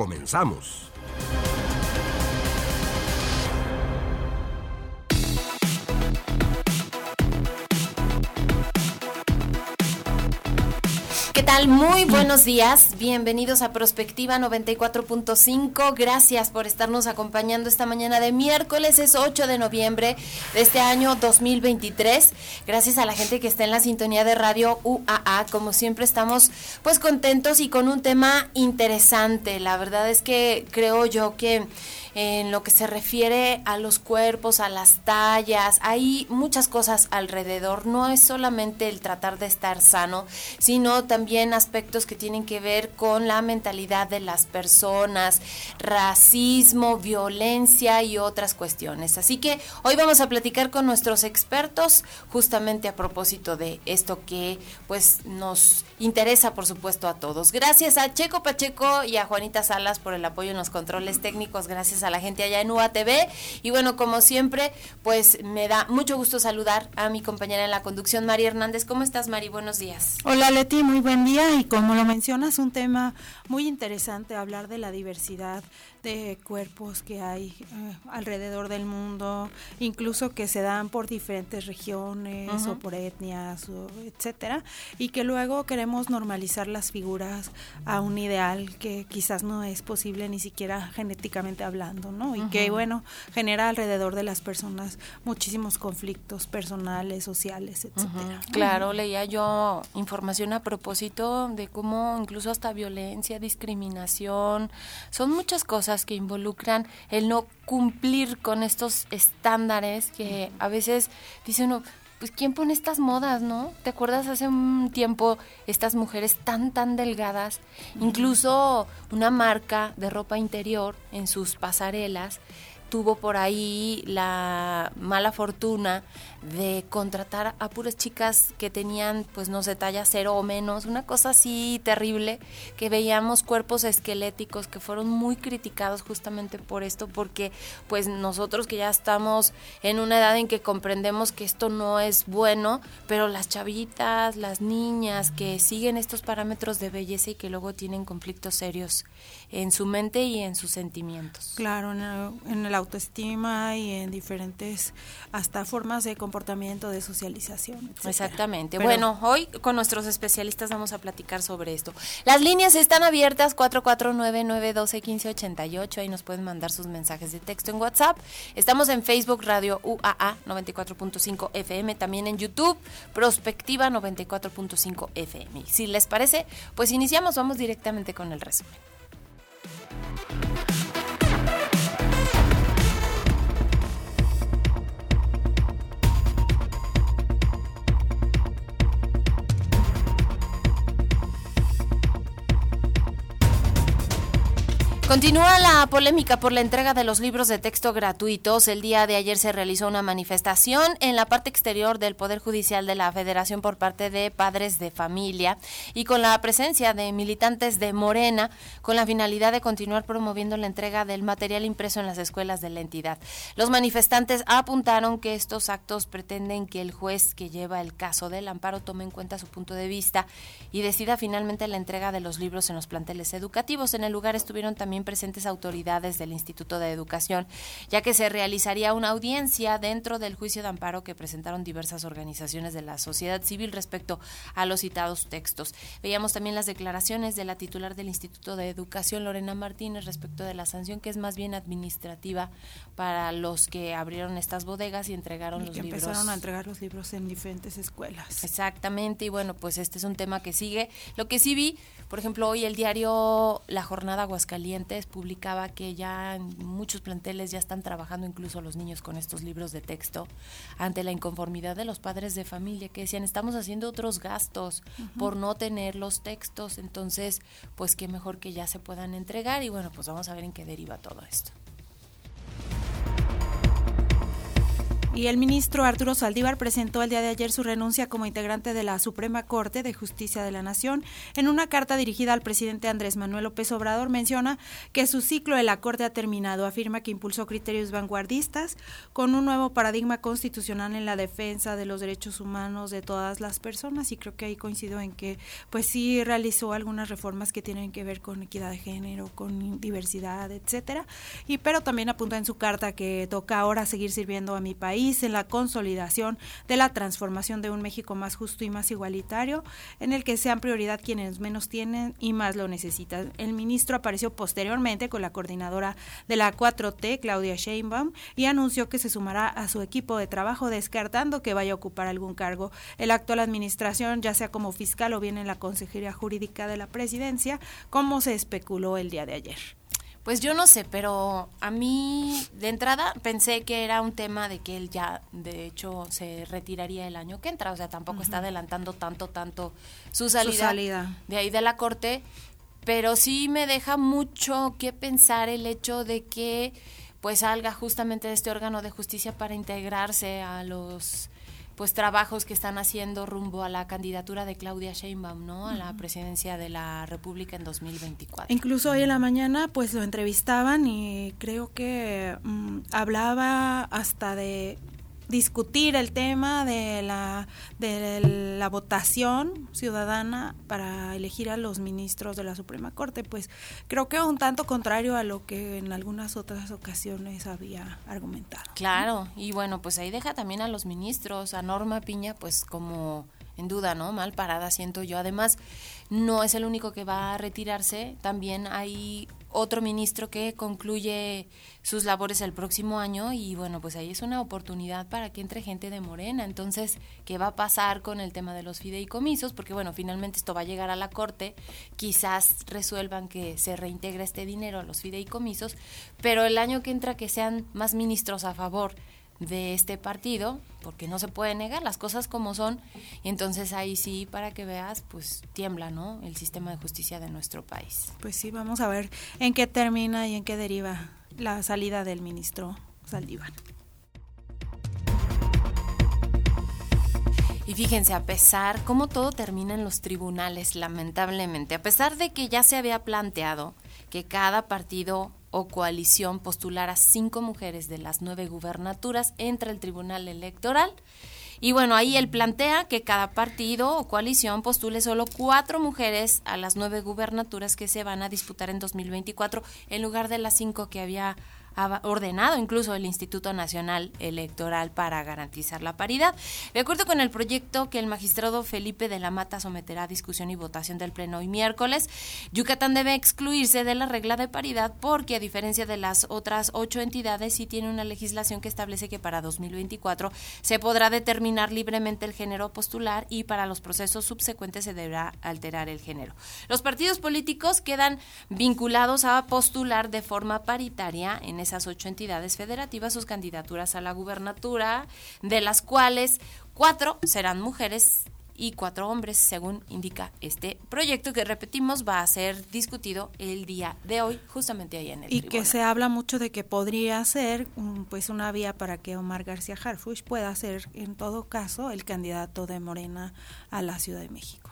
Comenzamos. Tal? Muy buenos días. Bienvenidos a Prospectiva 94.5. Gracias por estarnos acompañando esta mañana de miércoles. Es 8 de noviembre de este año 2023. Gracias a la gente que está en la sintonía de radio UAA. Como siempre estamos pues contentos y con un tema interesante. La verdad es que creo yo que en lo que se refiere a los cuerpos, a las tallas, hay muchas cosas alrededor. No es solamente el tratar de estar sano, sino también aspectos que tienen que ver con la mentalidad de las personas, racismo, violencia y otras cuestiones. Así que hoy vamos a platicar con nuestros expertos justamente a propósito de esto que pues nos interesa por supuesto a todos. Gracias a Checo Pacheco y a Juanita Salas por el apoyo en los controles técnicos. Gracias a la gente allá en UATV. Y bueno, como siempre, pues me da mucho gusto saludar a mi compañera en la conducción, Mari Hernández. ¿Cómo estás, Mari? Buenos días. Hola, Leti, muy buen día. Y como lo mencionas, un tema muy interesante, hablar de la diversidad de cuerpos que hay eh, alrededor del mundo, incluso que se dan por diferentes regiones o por etnias, o etcétera, y que luego queremos normalizar las figuras a un ideal que quizás no es posible ni siquiera genéticamente hablando, ¿no? Y que bueno, genera alrededor de las personas muchísimos conflictos personales, sociales, etcétera. Claro, leía yo información a propósito de cómo incluso hasta violencia, discriminación, son muchas cosas que involucran el no cumplir con estos estándares que a veces dice uno, pues ¿quién pone estas modas, no? ¿Te acuerdas hace un tiempo estas mujeres tan, tan delgadas? Incluso una marca de ropa interior en sus pasarelas tuvo por ahí la mala fortuna de contratar a puras chicas que tenían, pues no sé, talla cero o menos, una cosa así terrible, que veíamos cuerpos esqueléticos que fueron muy criticados justamente por esto, porque pues nosotros que ya estamos en una edad en que comprendemos que esto no es bueno, pero las chavitas, las niñas que siguen estos parámetros de belleza y que luego tienen conflictos serios en su mente y en sus sentimientos. Claro, en el, en el autoestima y en diferentes hasta formas de comportamiento, de socialización. etcétera. Exactamente. Pero- bueno, hoy con nuestros especialistas vamos a platicar sobre esto. Las líneas están abiertas 449-912-1588. Ahí nos pueden mandar sus mensajes de texto en WhatsApp. Estamos en Facebook Radio UAA 94.5 FM, también en YouTube Prospectiva 94.5 FM. Si les parece, pues iniciamos, vamos directamente con el resumen. Continúa la polémica por la entrega de los libros de texto gratuitos. El día de ayer se realizó una manifestación en la parte exterior del Poder Judicial de la Federación por parte de padres de familia y con la presencia de militantes de Morena con la finalidad de continuar promoviendo la entrega del material impreso en las escuelas de la entidad. Los manifestantes apuntaron que estos actos pretenden que el juez que lleva el caso del amparo tome en cuenta su punto de vista y decida finalmente la entrega de los libros en los planteles educativos. En el lugar estuvieron también presentes autoridades del Instituto de Educación, ya que se realizaría una audiencia dentro del juicio de amparo que presentaron diversas organizaciones de la sociedad civil respecto a los citados textos. Veíamos también las declaraciones de la titular del Instituto de Educación, Lorena Martínez, respecto de la sanción que es más bien administrativa para los que abrieron estas bodegas y entregaron Y los que libros. empezaron a entregar los libros en diferentes escuelas. Exactamente, y bueno, pues este es un tema que sigue. Lo que sí vi, Por ejemplo, hoy el diario La Jornada Aguascalientes publicaba que ya en muchos planteles ya están trabajando incluso los niños con estos libros de texto ante la inconformidad de los padres de familia que decían, estamos haciendo otros gastos por no tener los textos, entonces, pues qué mejor que ya se puedan entregar y bueno, pues vamos a ver en qué deriva todo esto. Y el ministro Arturo Saldívar presentó el día de ayer su renuncia como integrante de la Suprema Corte de Justicia de la Nación. En una carta dirigida al presidente Andrés Manuel López Obrador menciona que su ciclo de la Corte ha terminado. Afirma que impulsó criterios vanguardistas con un nuevo paradigma constitucional en la defensa de los derechos humanos de todas las personas y creo que ahí coincido en que pues sí realizó algunas reformas que tienen que ver con equidad de género, con diversidad, etcétera. Y pero también apunta en su carta que toca ahora seguir sirviendo a mi país en la consolidación de la transformación de un México más justo y más igualitario, en el que sean prioridad quienes menos tienen y más lo necesitan. El ministro apareció posteriormente con la coordinadora de la 4T, Claudia Sheinbaum, y anunció que se sumará a su equipo de trabajo descartando que vaya a ocupar algún cargo en la actual administración, ya sea como fiscal o bien en la Consejería Jurídica de la Presidencia, como se especuló el día de ayer. Pues yo no sé, pero a mí de entrada pensé que era un tema de que él ya, de hecho, se retiraría el año que entra, o sea, tampoco está adelantando tanto, tanto su salida, su salida. de ahí de la corte, pero sí me deja mucho que pensar el hecho de que pues salga justamente de este órgano de justicia para integrarse a los pues trabajos que están haciendo rumbo a la candidatura de Claudia Sheinbaum, ¿no? A la presidencia de la República en 2024. Incluso hoy en la mañana pues lo entrevistaban y creo que mm, hablaba hasta de discutir el tema de la, de la votación ciudadana para elegir a los ministros de la Suprema Corte, pues creo que un tanto contrario a lo que en algunas otras ocasiones había argumentado. Claro, y bueno, pues ahí deja también a los ministros, a Norma Piña, pues como en duda, ¿no? Mal parada siento yo. Además, no es el único que va a retirarse, también hay otro ministro que concluye sus labores el próximo año y bueno, pues ahí es una oportunidad para que entre gente de Morena. Entonces, ¿qué va a pasar con el tema de los fideicomisos? Porque bueno, finalmente esto va a llegar a la Corte, quizás resuelvan que se reintegre este dinero a los fideicomisos, pero el año que entra que sean más ministros a favor de este partido, porque no se puede negar las cosas como son, y entonces ahí sí, para que veas, pues tiembla, ¿no? El sistema de justicia de nuestro país. Pues sí, vamos a ver en qué termina y en qué deriva la salida del ministro Saldívar. Y fíjense, a pesar, cómo todo termina en los tribunales, lamentablemente, a pesar de que ya se había planteado que cada partido o coalición postulara cinco mujeres de las nueve gubernaturas entre el Tribunal Electoral. Y bueno, ahí él plantea que cada partido o coalición postule solo cuatro mujeres a las nueve gubernaturas que se van a disputar en 2024 en lugar de las cinco que había ha ordenado incluso el Instituto Nacional Electoral para garantizar la paridad. De acuerdo con el proyecto que el magistrado Felipe de la Mata someterá a discusión y votación del Pleno hoy miércoles, Yucatán debe excluirse de la regla de paridad porque, a diferencia de las otras ocho entidades, sí tiene una legislación que establece que para 2024 se podrá determinar libremente el género postular y para los procesos subsecuentes se deberá alterar el género. Los partidos políticos quedan vinculados a postular de forma paritaria en esas ocho entidades federativas sus candidaturas a la gubernatura, de las cuales cuatro serán mujeres y cuatro hombres, según indica este proyecto que repetimos va a ser discutido el día de hoy, justamente ahí en el Y que se habla mucho de que podría ser pues una vía para que Omar García Harfuch pueda ser en todo caso el candidato de Morena a la Ciudad de México.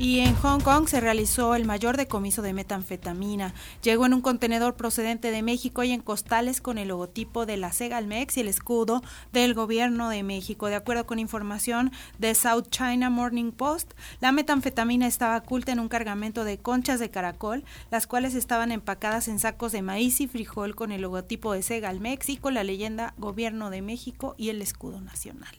Y en Hong Kong se realizó el mayor decomiso de metanfetamina. Llegó en un contenedor procedente de México y en costales con el logotipo de la Segalmex y el escudo del gobierno de México. De acuerdo con información de South China Morning Post, la metanfetamina estaba oculta en un cargamento de conchas de caracol, las cuales estaban empacadas en sacos de maíz y frijol con el logotipo de Segalmex y con la leyenda Gobierno de México y el escudo nacional.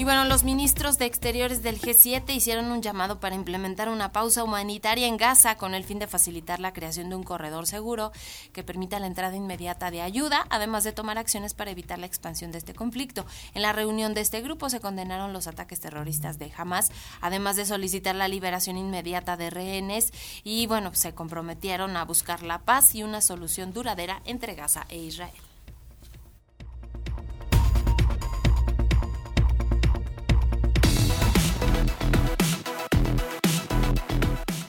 Y bueno, los ministros de Exteriores del G7 hicieron un llamado para implementar una pausa humanitaria en Gaza con el fin de facilitar la creación de un corredor seguro que permita la entrada inmediata de ayuda, además de tomar acciones para evitar la expansión de este conflicto. En la reunión de este grupo se condenaron los ataques terroristas de Hamas, además de solicitar la liberación inmediata de rehenes y bueno, se comprometieron a buscar la paz y una solución duradera entre Gaza e Israel.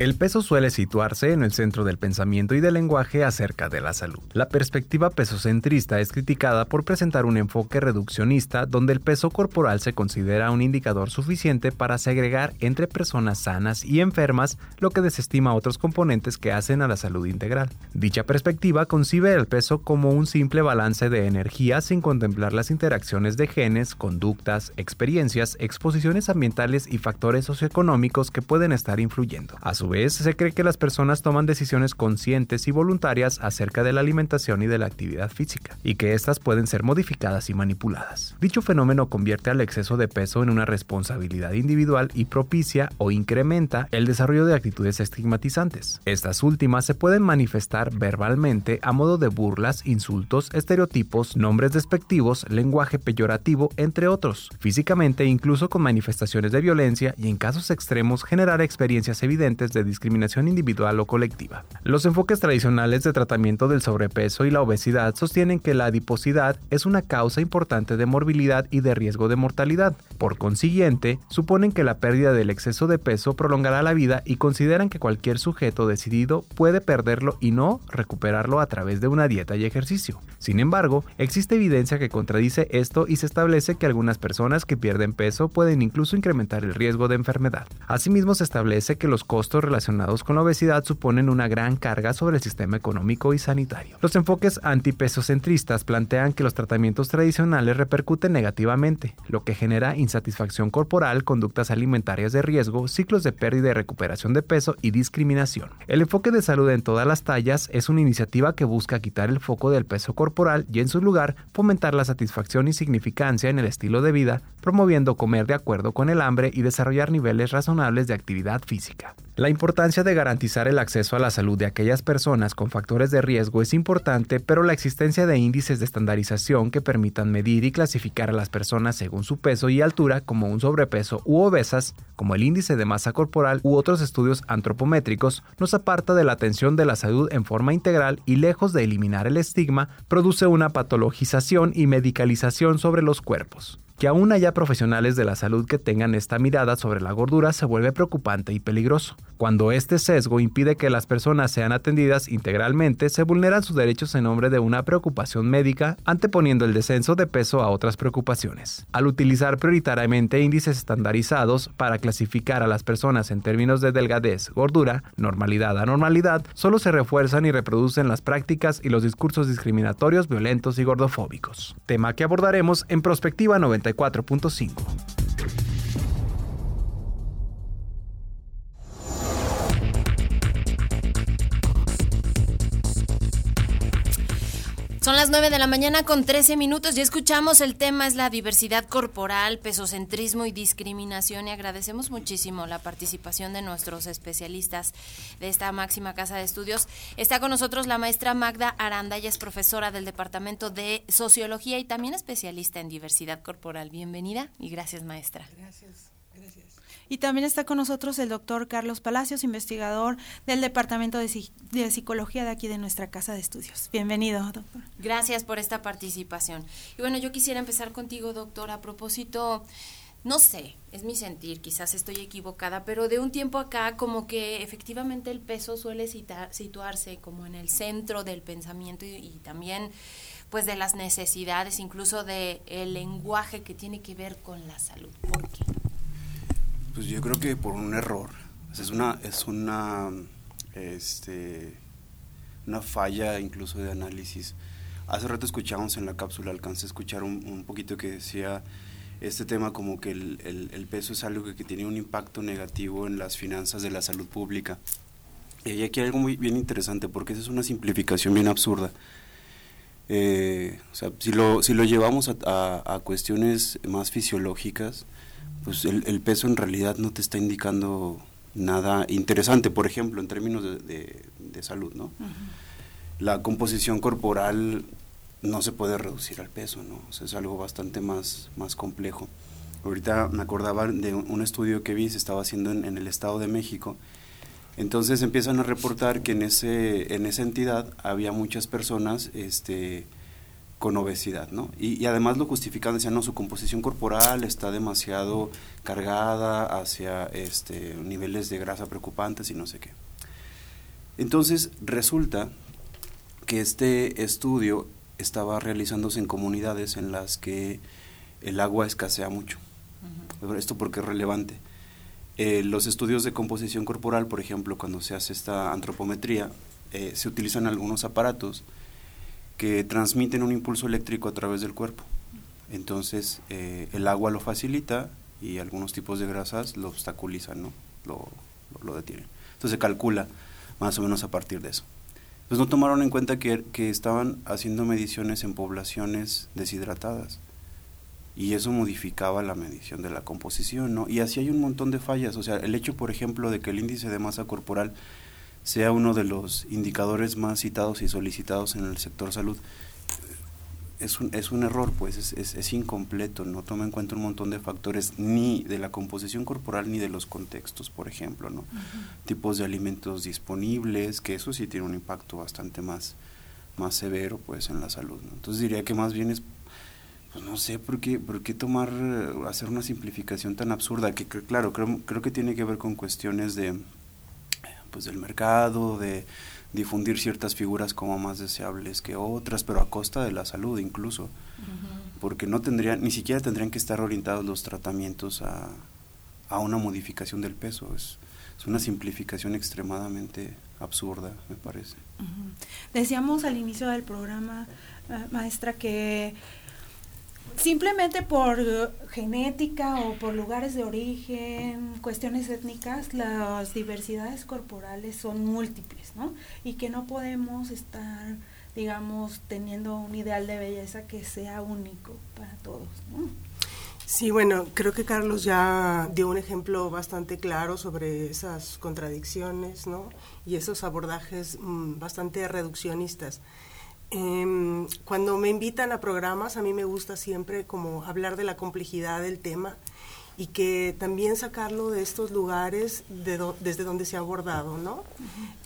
El peso suele situarse en el centro del pensamiento y del lenguaje acerca de la salud. La perspectiva pesocentrista es criticada por presentar un enfoque reduccionista donde el peso corporal se considera un indicador suficiente para segregar entre personas sanas y enfermas, lo que desestima otros componentes que hacen a la salud integral. Dicha perspectiva concibe el peso como un simple balance de energía sin contemplar las interacciones de genes, conductas, experiencias, exposiciones ambientales y factores socioeconómicos que pueden estar influyendo. A su vez, se cree que las personas toman decisiones conscientes y voluntarias acerca de la alimentación y de la actividad física, y que éstas pueden ser modificadas y manipuladas. Dicho fenómeno convierte al exceso de peso en una responsabilidad individual y propicia o incrementa el desarrollo de actitudes estigmatizantes. Estas últimas se pueden manifestar verbalmente a modo de burlas, insultos, estereotipos, nombres despectivos, lenguaje peyorativo, entre otros. Físicamente, incluso con manifestaciones de violencia y en casos extremos generar experiencias evidentes de discriminación individual o colectiva. Los enfoques tradicionales de tratamiento del sobrepeso y la obesidad sostienen que la adiposidad es una causa importante de morbilidad y de riesgo de mortalidad. Por consiguiente, suponen que la pérdida del exceso de peso prolongará la vida y consideran que cualquier sujeto decidido puede perderlo y no recuperarlo a través de una dieta y ejercicio. Sin embargo, existe evidencia que contradice esto y se establece que algunas personas que pierden peso pueden incluso incrementar el riesgo de enfermedad. Asimismo, se establece que los costos relacionados con la obesidad suponen una gran carga sobre el sistema económico y sanitario. Los enfoques antipesocentristas plantean que los tratamientos tradicionales repercuten negativamente, lo que genera insatisfacción corporal, conductas alimentarias de riesgo, ciclos de pérdida y recuperación de peso y discriminación. El enfoque de salud en todas las tallas es una iniciativa que busca quitar el foco del peso corporal y en su lugar fomentar la satisfacción y significancia en el estilo de vida, promoviendo comer de acuerdo con el hambre y desarrollar niveles razonables de actividad física. La importancia de garantizar el acceso a la salud de aquellas personas con factores de riesgo es importante, pero la existencia de índices de estandarización que permitan medir y clasificar a las personas según su peso y altura como un sobrepeso u obesas, como el índice de masa corporal u otros estudios antropométricos, nos aparta de la atención de la salud en forma integral y lejos de eliminar el estigma, produce una patologización y medicalización sobre los cuerpos. Que aún haya profesionales de la salud que tengan esta mirada sobre la gordura se vuelve preocupante y peligroso. Cuando este sesgo impide que las personas sean atendidas integralmente, se vulneran sus derechos en nombre de una preocupación médica, anteponiendo el descenso de peso a otras preocupaciones. Al utilizar prioritariamente índices estandarizados para clasificar a las personas en términos de delgadez, gordura, normalidad, anormalidad, solo se refuerzan y reproducen las prácticas y los discursos discriminatorios, violentos y gordofóbicos. Tema que abordaremos en Prospectiva 90 94.5. Son las 9 de la mañana con 13 minutos y escuchamos el tema es la diversidad corporal, pesocentrismo y discriminación y agradecemos muchísimo la participación de nuestros especialistas de esta máxima casa de estudios. Está con nosotros la maestra Magda Aranda, ella es profesora del Departamento de Sociología y también especialista en diversidad corporal. Bienvenida y gracias maestra. Gracias. Y también está con nosotros el doctor Carlos Palacios, investigador del Departamento de, Psicología de aquí de nuestra Casa de Estudios. Bienvenido, doctor. Gracias por esta participación. Y bueno, yo quisiera empezar contigo, doctor, a propósito no sé, es mi sentir, quizás estoy equivocada, pero de un tiempo acá como que efectivamente el peso suele situarse como en el centro del pensamiento y, también pues de las necesidades, incluso de el lenguaje que tiene que ver con la salud. ¿Por qué? Pues yo creo que por un error. Es una, es una este, una falla incluso de análisis. Hace rato escuchamos en la cápsula, alcancé a escuchar un, poquito que decía este tema como que el, peso es algo que, tiene un impacto negativo en las finanzas de la salud pública. Y aquí hay algo muy bien interesante, porque esa es una simplificación bien absurda. Eh, o sea, si lo, si lo llevamos a, cuestiones más fisiológicas, pues el, peso en realidad no te está indicando nada interesante, por ejemplo, en términos de, salud, ¿no? La composición corporal no se puede reducir al peso, ¿no? O sea, es algo bastante más, más complejo. Ahorita me acordaba de un estudio que vi, se estaba haciendo en, en el Estado de México, entonces empiezan a reportar que en, ese, en esa entidad había muchas personas este, con obesidad, ¿no? Y, además lo justificaban, decían, no, su composición corporal está demasiado cargada hacia este, niveles de grasa preocupantes y no sé qué. Entonces resulta que este estudio estaba realizándose en comunidades en las que el agua escasea mucho. Esto porque es relevante. Eh, los estudios de composición corporal, por ejemplo, cuando se hace esta antropometría, eh, se utilizan algunos aparatos que transmiten un impulso eléctrico a través del cuerpo. Entonces, eh, el agua lo facilita y algunos tipos de grasas lo obstaculizan, ¿no? Lo, lo, detienen. Entonces se calcula más o menos a partir de eso. Pues no tomaron en cuenta que, que estaban haciendo mediciones en poblaciones deshidratadas y eso modificaba la medición de la composición, ¿no? Y así hay un montón de fallas, o sea, el hecho, por ejemplo, de que el índice de masa corporal sea uno de los indicadores más citados y solicitados en el sector salud, es un, es un error, pues es, es, incompleto, no toma en cuenta un montón de factores ni de la composición corporal ni de los contextos, por ejemplo, ¿no? Tipos de alimentos disponibles, que eso sí tiene un impacto bastante más, más severo, pues, en la salud, Entonces diría que más bien es pues no sé por qué, por qué tomar, hacer una simplificación tan absurda, que, claro, creo, creo que tiene que ver con cuestiones de, pues del mercado, de difundir ciertas figuras como más deseables que otras, pero a costa de la salud incluso, porque no tendrían, ni siquiera tendrían que estar orientados los tratamientos a, a una modificación del peso, es, es una simplificación extremadamente absurda, me parece. Decíamos al inicio del programa, eh, maestra, que simplemente por genética o por lugares de origen, cuestiones étnicas, las diversidades corporales son múltiples, ¿no? Y que no podemos estar, digamos, teniendo un ideal de belleza que sea único para todos. Sí, bueno, creo que Carlos ya dio un ejemplo bastante claro sobre esas contradicciones, ¿no? Y esos abordajes mm, bastante reduccionistas. Eh, cuando me invitan a programas, a mí me gusta siempre como hablar de la complejidad del tema y que también sacarlo de estos lugares desde donde se ha abordado, ¿no?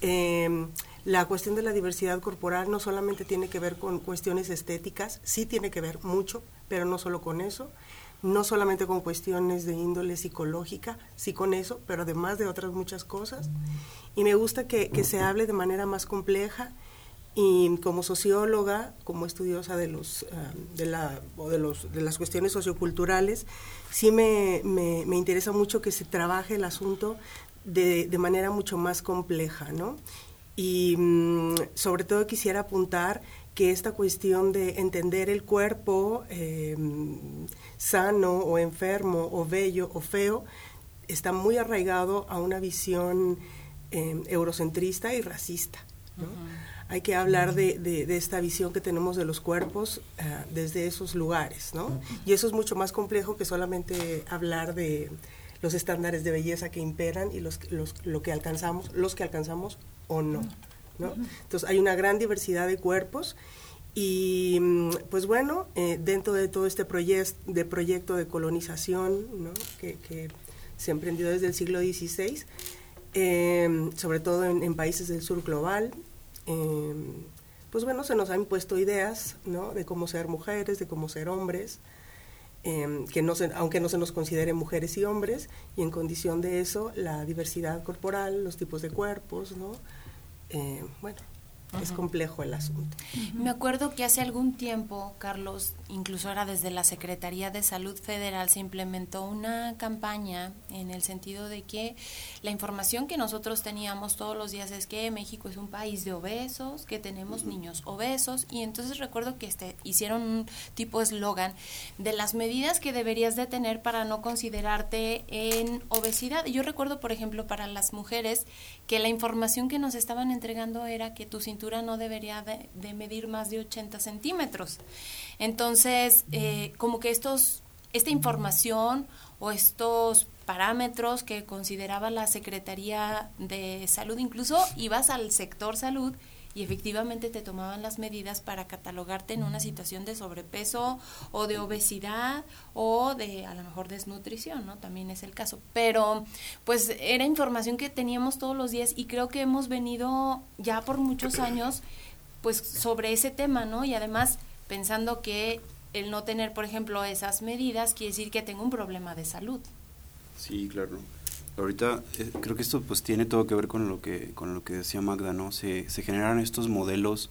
Em, la cuestión de la diversidad corporal no solamente tiene que ver con cuestiones estéticas, sí tiene que ver mucho, pero no solo con eso, no solamente con cuestiones de índole psicológica, sí con eso, pero además de otras muchas cosas. Y me gusta que, que se hable de manera más compleja y como socióloga, como estudiosa de, los, ah, de, la, o de, los, de las cuestiones socioculturales, sí me, me, interesa mucho que se trabaje el asunto de, de manera mucho más compleja, ¿no? Y mm, sobre todo quisiera apuntar que esta cuestión de entender el cuerpo eh, sano o enfermo o bello o feo está muy arraigado a una visión eh, eurocentrista y racista. ¿no? Hay que hablar de, esta visión que tenemos de los cuerpos uh, desde esos lugares, ¿no? Y eso es mucho más complejo que solamente hablar de los estándares de belleza que imperan y los, lo que alcanzamos, los que alcanzamos o no, ¿no? Entonces hay una gran diversidad de cuerpos y mm, pues bueno, eh, dentro de todo este proyecto de proyecto de colonización que, se emprendió desde el siglo XVI, eh, sobre todo en países del sur global, Em, pues bueno, se nos han impuesto ideas, ¿no? De cómo ser mujeres, de cómo ser hombres, em, que no se, aunque no se nos considere mujeres y hombres, y en condición de eso, la diversidad corporal, los tipos de cuerpos, ¿no? Em, bueno, es complejo el asunto. Me acuerdo que hace algún tiempo, Carlos, incluso era desde la Secretaría de Salud Federal, se implementó una campaña en el sentido de que la información que nosotros teníamos todos los días es que México es un país de obesos, que tenemos niños obesos, y entonces recuerdo que este, hicieron un tipo de eslogan de las medidas que deberías de tener para no considerarte en obesidad. Yo recuerdo, por ejemplo, para las mujeres, que la información que nos estaban entregando era que tu no debería de, medir más de 80 centímetros. Entonces, eh, como que estos, esta información o estos parámetros que consideraba la Secretaría de Salud, incluso ibas al sector salud y efectivamente te tomaban las medidas para catalogarte en una situación de sobrepeso o de obesidad o de a lo mejor desnutrición, ¿no? También es el caso. Pero pues era información que teníamos todos los días y creo que hemos venido ya por muchos años pues sobre ese tema, ¿no? Y además pensando que el no tener, por ejemplo, esas medidas quiere decir que tengo un problema de salud. Sí, claro. Ahorita eh, creo que esto pues tiene todo que ver con lo que con lo que decía Magda, ¿no? Se, se generan estos modelos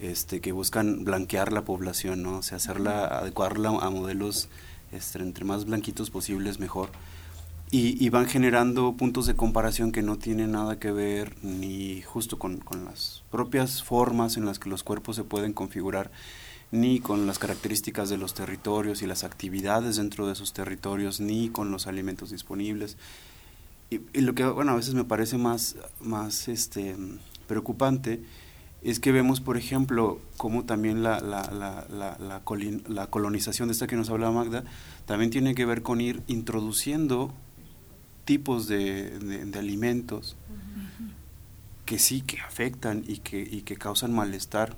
este, que buscan blanquear la población, ¿no? O sea, hacerla, adecuarla a modelos este, entre más blanquitos posibles mejor. Y, y, van generando puntos de comparación que no tienen nada que ver ni justo con, con las propias formas en las que los cuerpos se pueden configurar, ni con las características de los territorios y las actividades dentro de esos territorios, ni con los alimentos disponibles. Y, lo que, bueno, a veces me parece más, más este, preocupante es que vemos, por ejemplo, cómo también la, la, la, la, la, colonización de esta que nos hablaba Magda, también tiene que ver con ir introduciendo tipos de, de, alimentos que sí que afectan y que, y que causan malestar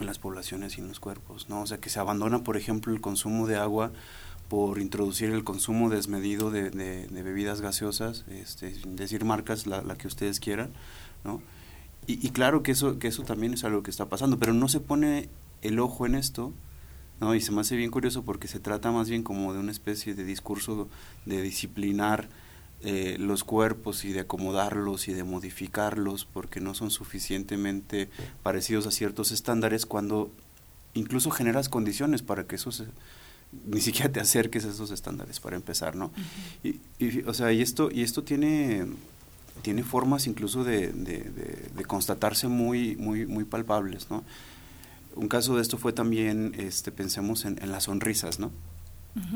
en las poblaciones y en los cuerpos, ¿no? O sea, que se abandona, por ejemplo, el consumo de agua por introducir el consumo desmedido de, de, bebidas gaseosas, este, decir marcas, la, la, que ustedes quieran, ¿no? Y, y, claro que eso, que eso también es algo que está pasando, pero no se pone el ojo en esto, ¿no? Y se me hace bien curioso porque se trata más bien como de una especie de discurso de disciplinar eh, los cuerpos y de acomodarlos y de modificarlos porque no son suficientemente parecidos a ciertos estándares cuando incluso generas condiciones para que eso se, ni siquiera te acerques a esos estándares para empezar, ¿no? y, o sea, y esto, y esto tiene, tiene formas incluso de, de, constatarse muy, muy, muy palpables, ¿no? Un caso de esto fue también, este, pensemos en, las sonrisas, ¿no?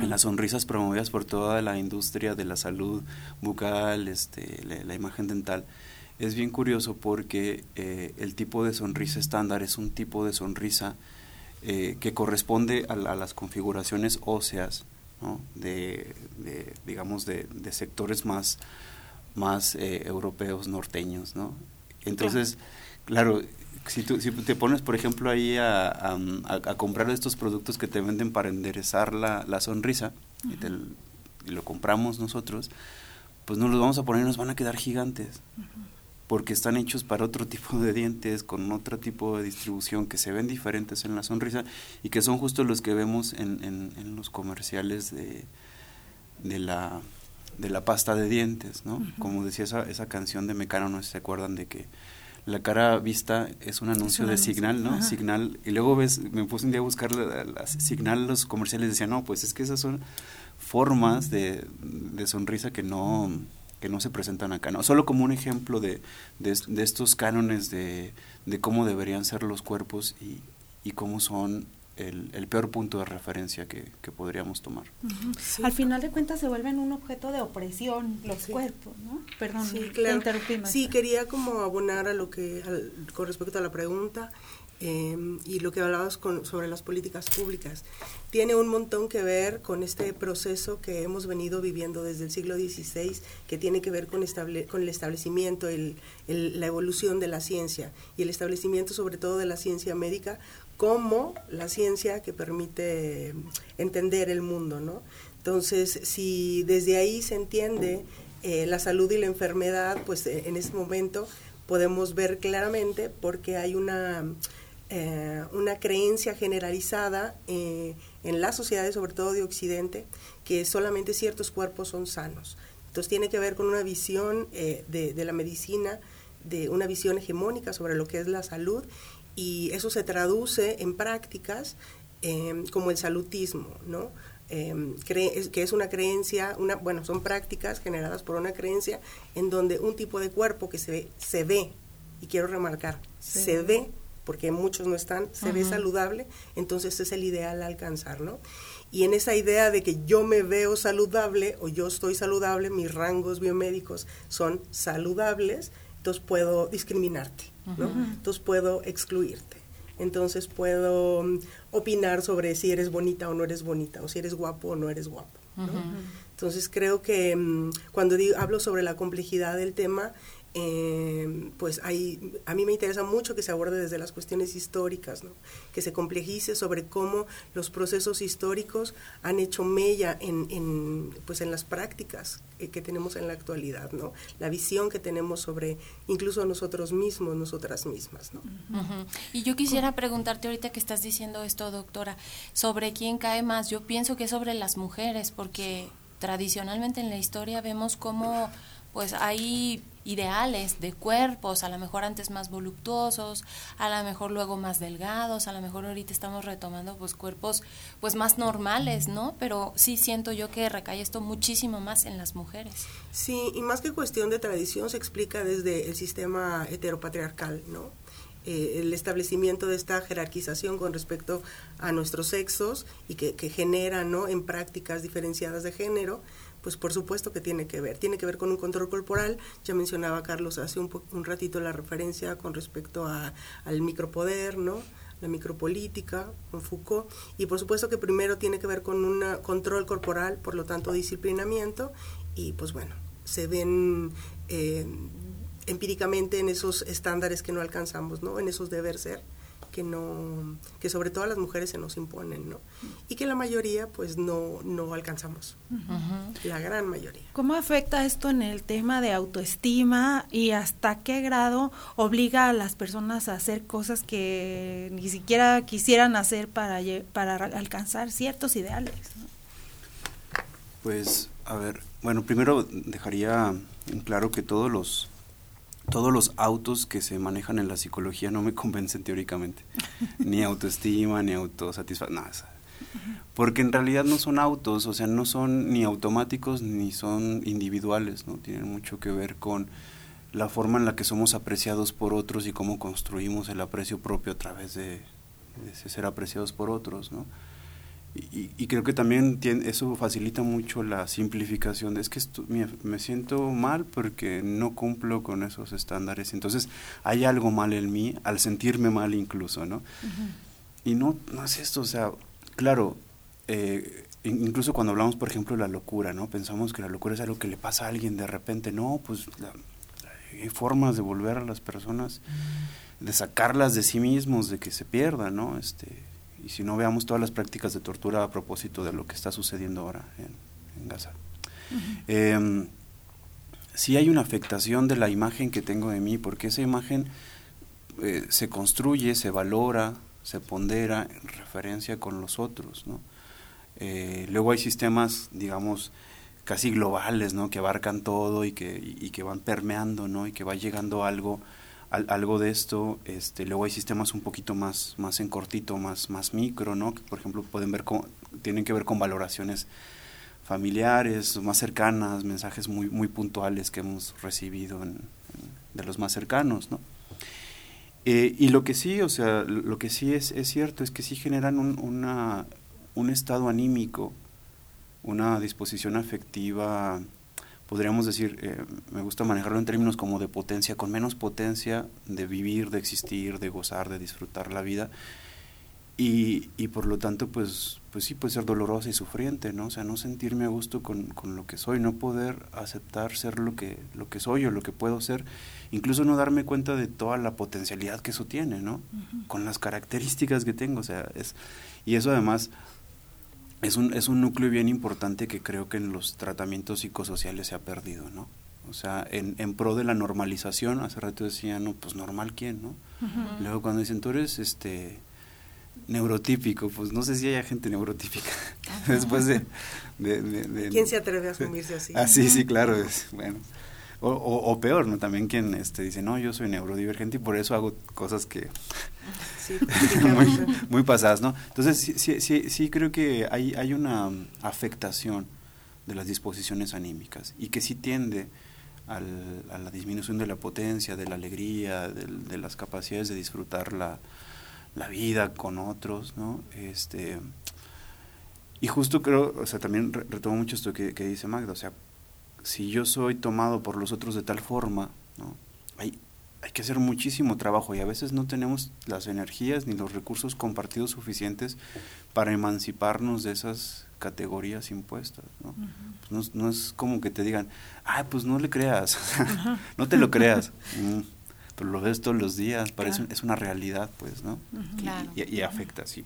En las sonrisas promovidas por toda la industria de la salud bucal, este, la, imagen dental. Es bien curioso porque eh, el tipo de sonrisa estándar es un tipo de sonrisa eh, que corresponde a, las configuraciones óseas de, digamos, de, sectores más, más eh, europeos, norteños. ¿no? Entonces, claro, si, tú, si te pones, por ejemplo, ahí a, a, comprar estos productos que te venden para enderezar la, la sonrisa, y, lo compramos nosotros, pues no los vamos a poner y nos van a quedar gigantes porque están hechos para otro tipo de dientes, con otro tipo de distribución que se ven diferentes en la sonrisa y que son justo los que vemos en, en, los comerciales de, de, la, de la pasta de dientes, ¿no? Como decía esa, esa canción de Mecano, no sé si se acuerdan de que la cara vista es un anuncio de Signal, ¿no? Signal, y luego ves, me puse un día a buscar la, Signal, los comerciales decían, no, pues es que esas son formas de, de sonrisa que no que no se presentan acá, ¿no? Solo como un ejemplo de, de, estos cánones de, de, cómo deberían ser los cuerpos y, y cómo son el, el, peor punto de referencia que, que podríamos tomar. Al final de cuentas se vuelven un objeto de opresión los cuerpos, ¿no? Perdón, sí, claro. Sí, quería como abonar a lo que, con respecto a la pregunta, Em, y lo que hablabas con, sobre las políticas públicas. Tiene un montón que ver con este proceso que hemos venido viviendo desde el siglo XVI, que tiene que ver con, con el establecimiento, el, la evolución de la ciencia y el establecimiento sobre todo de la ciencia médica como la ciencia que permite entender el mundo. ¿no? Entonces, si desde ahí se entiende eh, la salud y la enfermedad, pues eh, en ese momento podemos ver claramente porque hay una eh, una creencia generalizada eh, en las sociedades, sobre todo de Occidente, que solamente ciertos cuerpos son sanos. Entonces tiene que ver con una visión eh, de, la medicina de una visión hegemónica sobre lo que es la salud y eso se traduce en prácticas em, como el salutismo, ¿no? Em, que es una creencia, una, bueno, son prácticas generadas por una creencia en donde un tipo de cuerpo que se se ve y quiero remarcar, se ve, porque muchos no están, se ve saludable, entonces es el ideal a alcanzar, ¿no? Y en esa idea de que yo me veo saludable o yo estoy saludable, mis rangos biomédicos son saludables, entonces puedo discriminarte, ¿no? Entonces puedo excluirte. Entonces puedo mm, opinar sobre si eres bonita o no eres bonita, o si eres guapo o no eres guapo. Entonces creo que mm, cuando digo, hablo sobre la complejidad del tema, eh, pues hay, a mí me interesa mucho que se aborde desde las cuestiones históricas, que se complejice sobre cómo los procesos históricos han hecho mella en, en pues en las prácticas que tenemos en la actualidad, la visión que tenemos sobre incluso nosotros mismos, nosotras mismas. ¿no? Y yo quisiera preguntarte ahorita que estás diciendo esto, doctora, sobre quién cae más. Yo pienso que es sobre las mujeres, porque tradicionalmente en la historia vemos cómo pues hay ideales de cuerpos, a lo mejor antes más voluptuosos, a lo mejor luego más delgados, a lo mejor ahorita estamos retomando pues cuerpos pues más normales, ¿no? Pero sí siento yo que recae esto muchísimo más en las mujeres. Sí, y más que cuestión de tradición se explica desde el sistema heteropatriarcal, ¿no? Eh, el establecimiento de esta jerarquización con respecto a nuestros sexos y que, que genera ¿no? en prácticas diferenciadas de género pues por supuesto que tiene que ver. Tiene que ver con un control corporal. Ya mencionaba Carlos hace un, un ratito la referencia con respecto a, al micropoder, ¿no? la micropolítica, con Foucault, y por supuesto que primero tiene que ver con un control corporal, por lo tanto disciplinamiento, y pues bueno, se ven eh, empíricamente en esos estándares que no alcanzamos, ¿no? en esos deber ser que no que sobre todo a las mujeres se nos imponen no y que la mayoría pues no no alcanzamos. La gran mayoría. Cómo afecta esto en el tema de autoestima y hasta qué grado obliga a las personas a hacer cosas que ni siquiera quisieran hacer para para alcanzar ciertos ideales pues a ver bueno primero dejaría en claro que todos los todos los autos que se manejan en la psicología no me convencen teóricamente. ni autoestima, ni autosatisfacción, nada. Porque en realidad no son autos, o sea, no son ni automáticos ni son individuales, ¿no? Tienen mucho que ver con la forma en la que somos apreciados por otros y cómo construimos el aprecio propio a través de, de ser apreciados por otros, ¿no? Y, creo que también eso facilita mucho la simplificación. Es que me, siento mal porque no cumplo con esos estándares. Entonces hay algo mal en mí al sentirme mal incluso, ¿no? Y no, no es esto, o sea, claro, eh, incluso cuando hablamos, por ejemplo, de la locura, ¿no? Pensamos que la locura es algo que le pasa a alguien de repente. No, pues hay formas de volver a las personas, de sacarlas de sí mismos, de que se pierdan, ¿no? Este, y si no veamos todas las prácticas de tortura a propósito de lo que está sucediendo ahora en, Gaza. Em, sí hay una afectación de la imagen que tengo de mí, porque esa imagen eh, se construye, se valora, se pondera en referencia con los otros. ¿no? Eh, luego hay sistemas, digamos, casi globales, ¿no? que abarcan todo y que, y, que van permeando, ¿no? y que va llegando algo algo de esto. Este, luego hay sistemas un poquito más, más en cortito, más, más micro, ¿no? Que por ejemplo pueden ver con, tienen que ver con valoraciones familiares, más cercanas, mensajes muy, muy puntuales que hemos recibido de los más cercanos, ¿no? Eh, y lo que sí, o sea, lo que sí es, es cierto es que sí generan un, una, un estado anímico, una disposición afectiva podríamos decir, eh, me gusta manejarlo en términos como de potencia, con menos potencia de vivir, de existir, de gozar, de disfrutar la vida. Y, y por lo tanto, pues, pues sí puede ser dolorosa y sufriente, ¿no? O sea, no sentirme a gusto con, con, lo que soy, no poder aceptar ser lo que, lo que soy o lo que puedo ser, incluso no darme cuenta de toda la potencialidad que eso tiene, ¿no? Con las características que tengo, o sea, es... Y eso además es un, es un núcleo bien importante que creo que en los tratamientos psicosociales se ha perdido, ¿no? O sea, en, en pro de la normalización, hace rato decía, no, pues normal quién, ¿no? Luego cuando dicen, tú eres este neurotípico, pues no sé si hay gente neurotípica. Después de, ¿Quién se atreve a asumirse así? Ah, sí, sí, claro, es, bueno. O, peor, ¿no? También quien este, dice, no, yo soy neurodivergente y por eso hago cosas que... muy, muy, pasadas, ¿no? Entonces, sí, sí, sí, creo que hay, hay una afectación de las disposiciones anímicas y que sí tiende al, a la disminución de la potencia, de la alegría, de, las capacidades de disfrutar la, la, vida con otros, ¿no? Este, y justo creo, o sea, también retomo mucho esto que, que dice Magda, o sea, si yo soy tomado por los otros de tal forma, ¿no? hay, hay que hacer muchísimo trabajo y a veces no tenemos las energías ni los recursos compartidos suficientes para emanciparnos de esas categorías impuestas. ¿no? Pues no, es como que te digan, ay, pues no le creas, no te lo creas. Mm lo ves todos los días, parece, es una realidad, pues, ¿no? y, afecta, sí.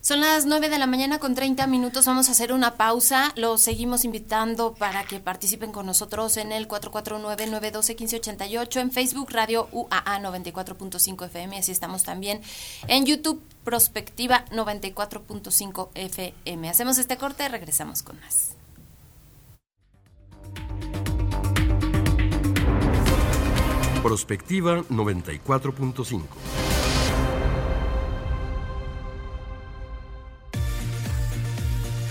Son las 9 de la mañana con 30 minutos, vamos a hacer una pausa, los seguimos invitando para que participen con nosotros en el 449-912-1588, en Facebook Radio UAA 94.5 FM, así estamos también en YouTube Prospectiva 94.5 FM. Hacemos este corte, regresamos con más. Prospectiva 94.5.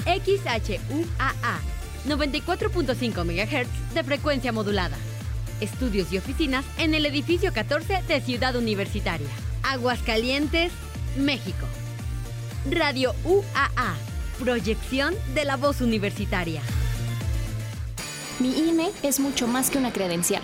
XHUAA 94.5 MHz de frecuencia modulada. Estudios y oficinas en el edificio 14 de Ciudad Universitaria. Aguascalientes, México. Radio UAA. Proyección de la voz universitaria. Mi INE es mucho más que una credencial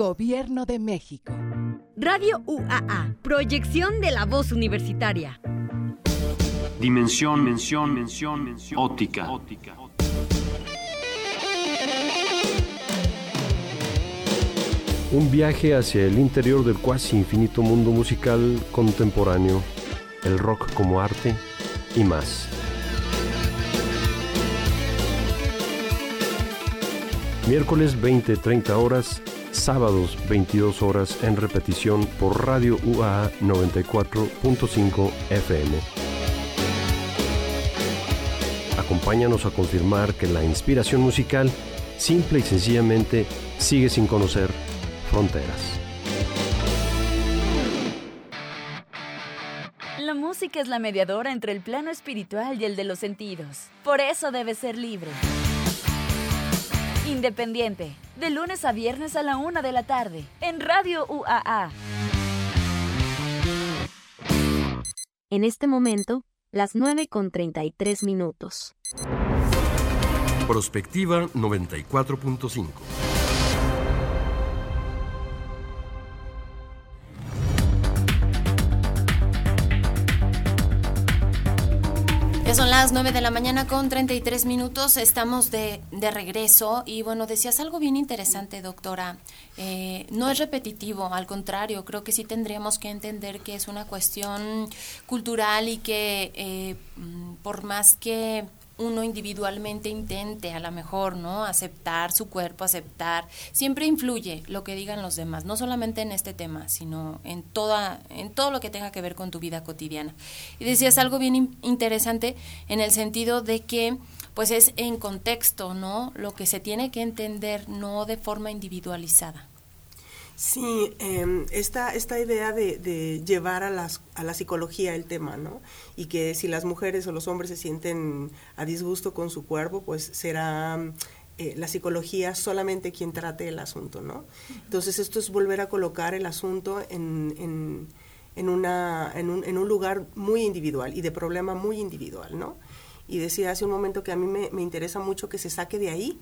Gobierno de México. Radio UAA, proyección de la voz universitaria. Dimensión, mención, mención, mención, óptica. Un viaje hacia el interior del cuasi infinito mundo musical contemporáneo, el rock como arte y más. Miércoles 20-30 horas sábados 22 horas en repetición por Radio UAA 94.5 FM. Acompáñanos a confirmar que la inspiración musical simple y sencillamente sigue sin conocer fronteras. La música es la mediadora entre el plano espiritual y el de los sentidos. Por eso debe ser libre. Independiente, de lunes a viernes a la una de la tarde, en Radio UAA. En este momento, las 9 con 33 minutos. Prospectiva 94.5. son las 9 de la mañana con 33 minutos, estamos de, de regreso y bueno, decías algo bien interesante, doctora. Eh, no es repetitivo, al contrario, creo que sí tendríamos que entender que es una cuestión cultural y que eh, mm, por más que uno individualmente intente a lo mejor, ¿no? Aceptar su cuerpo, aceptar, siempre influye lo que digan los demás, no solamente en este tema, sino en toda en todo lo que tenga que ver con tu vida cotidiana. Y decías algo bien interesante en el sentido de que pues es en contexto, ¿no? Lo que se tiene que entender no de forma individualizada. Sí, eh, esta, esta idea de, de, llevar a, las, a la psicología el tema, ¿no? Y que si las mujeres o los hombres se sienten a disgusto con su cuerpo, pues será eh, la psicología solamente quien trate el asunto, ¿no? Entonces esto es volver a colocar el asunto en, en en, una, en, un, en un lugar muy individual y de problema muy individual, ¿no? Y decía hace un momento que a mí me, me interesa mucho que se saque de ahí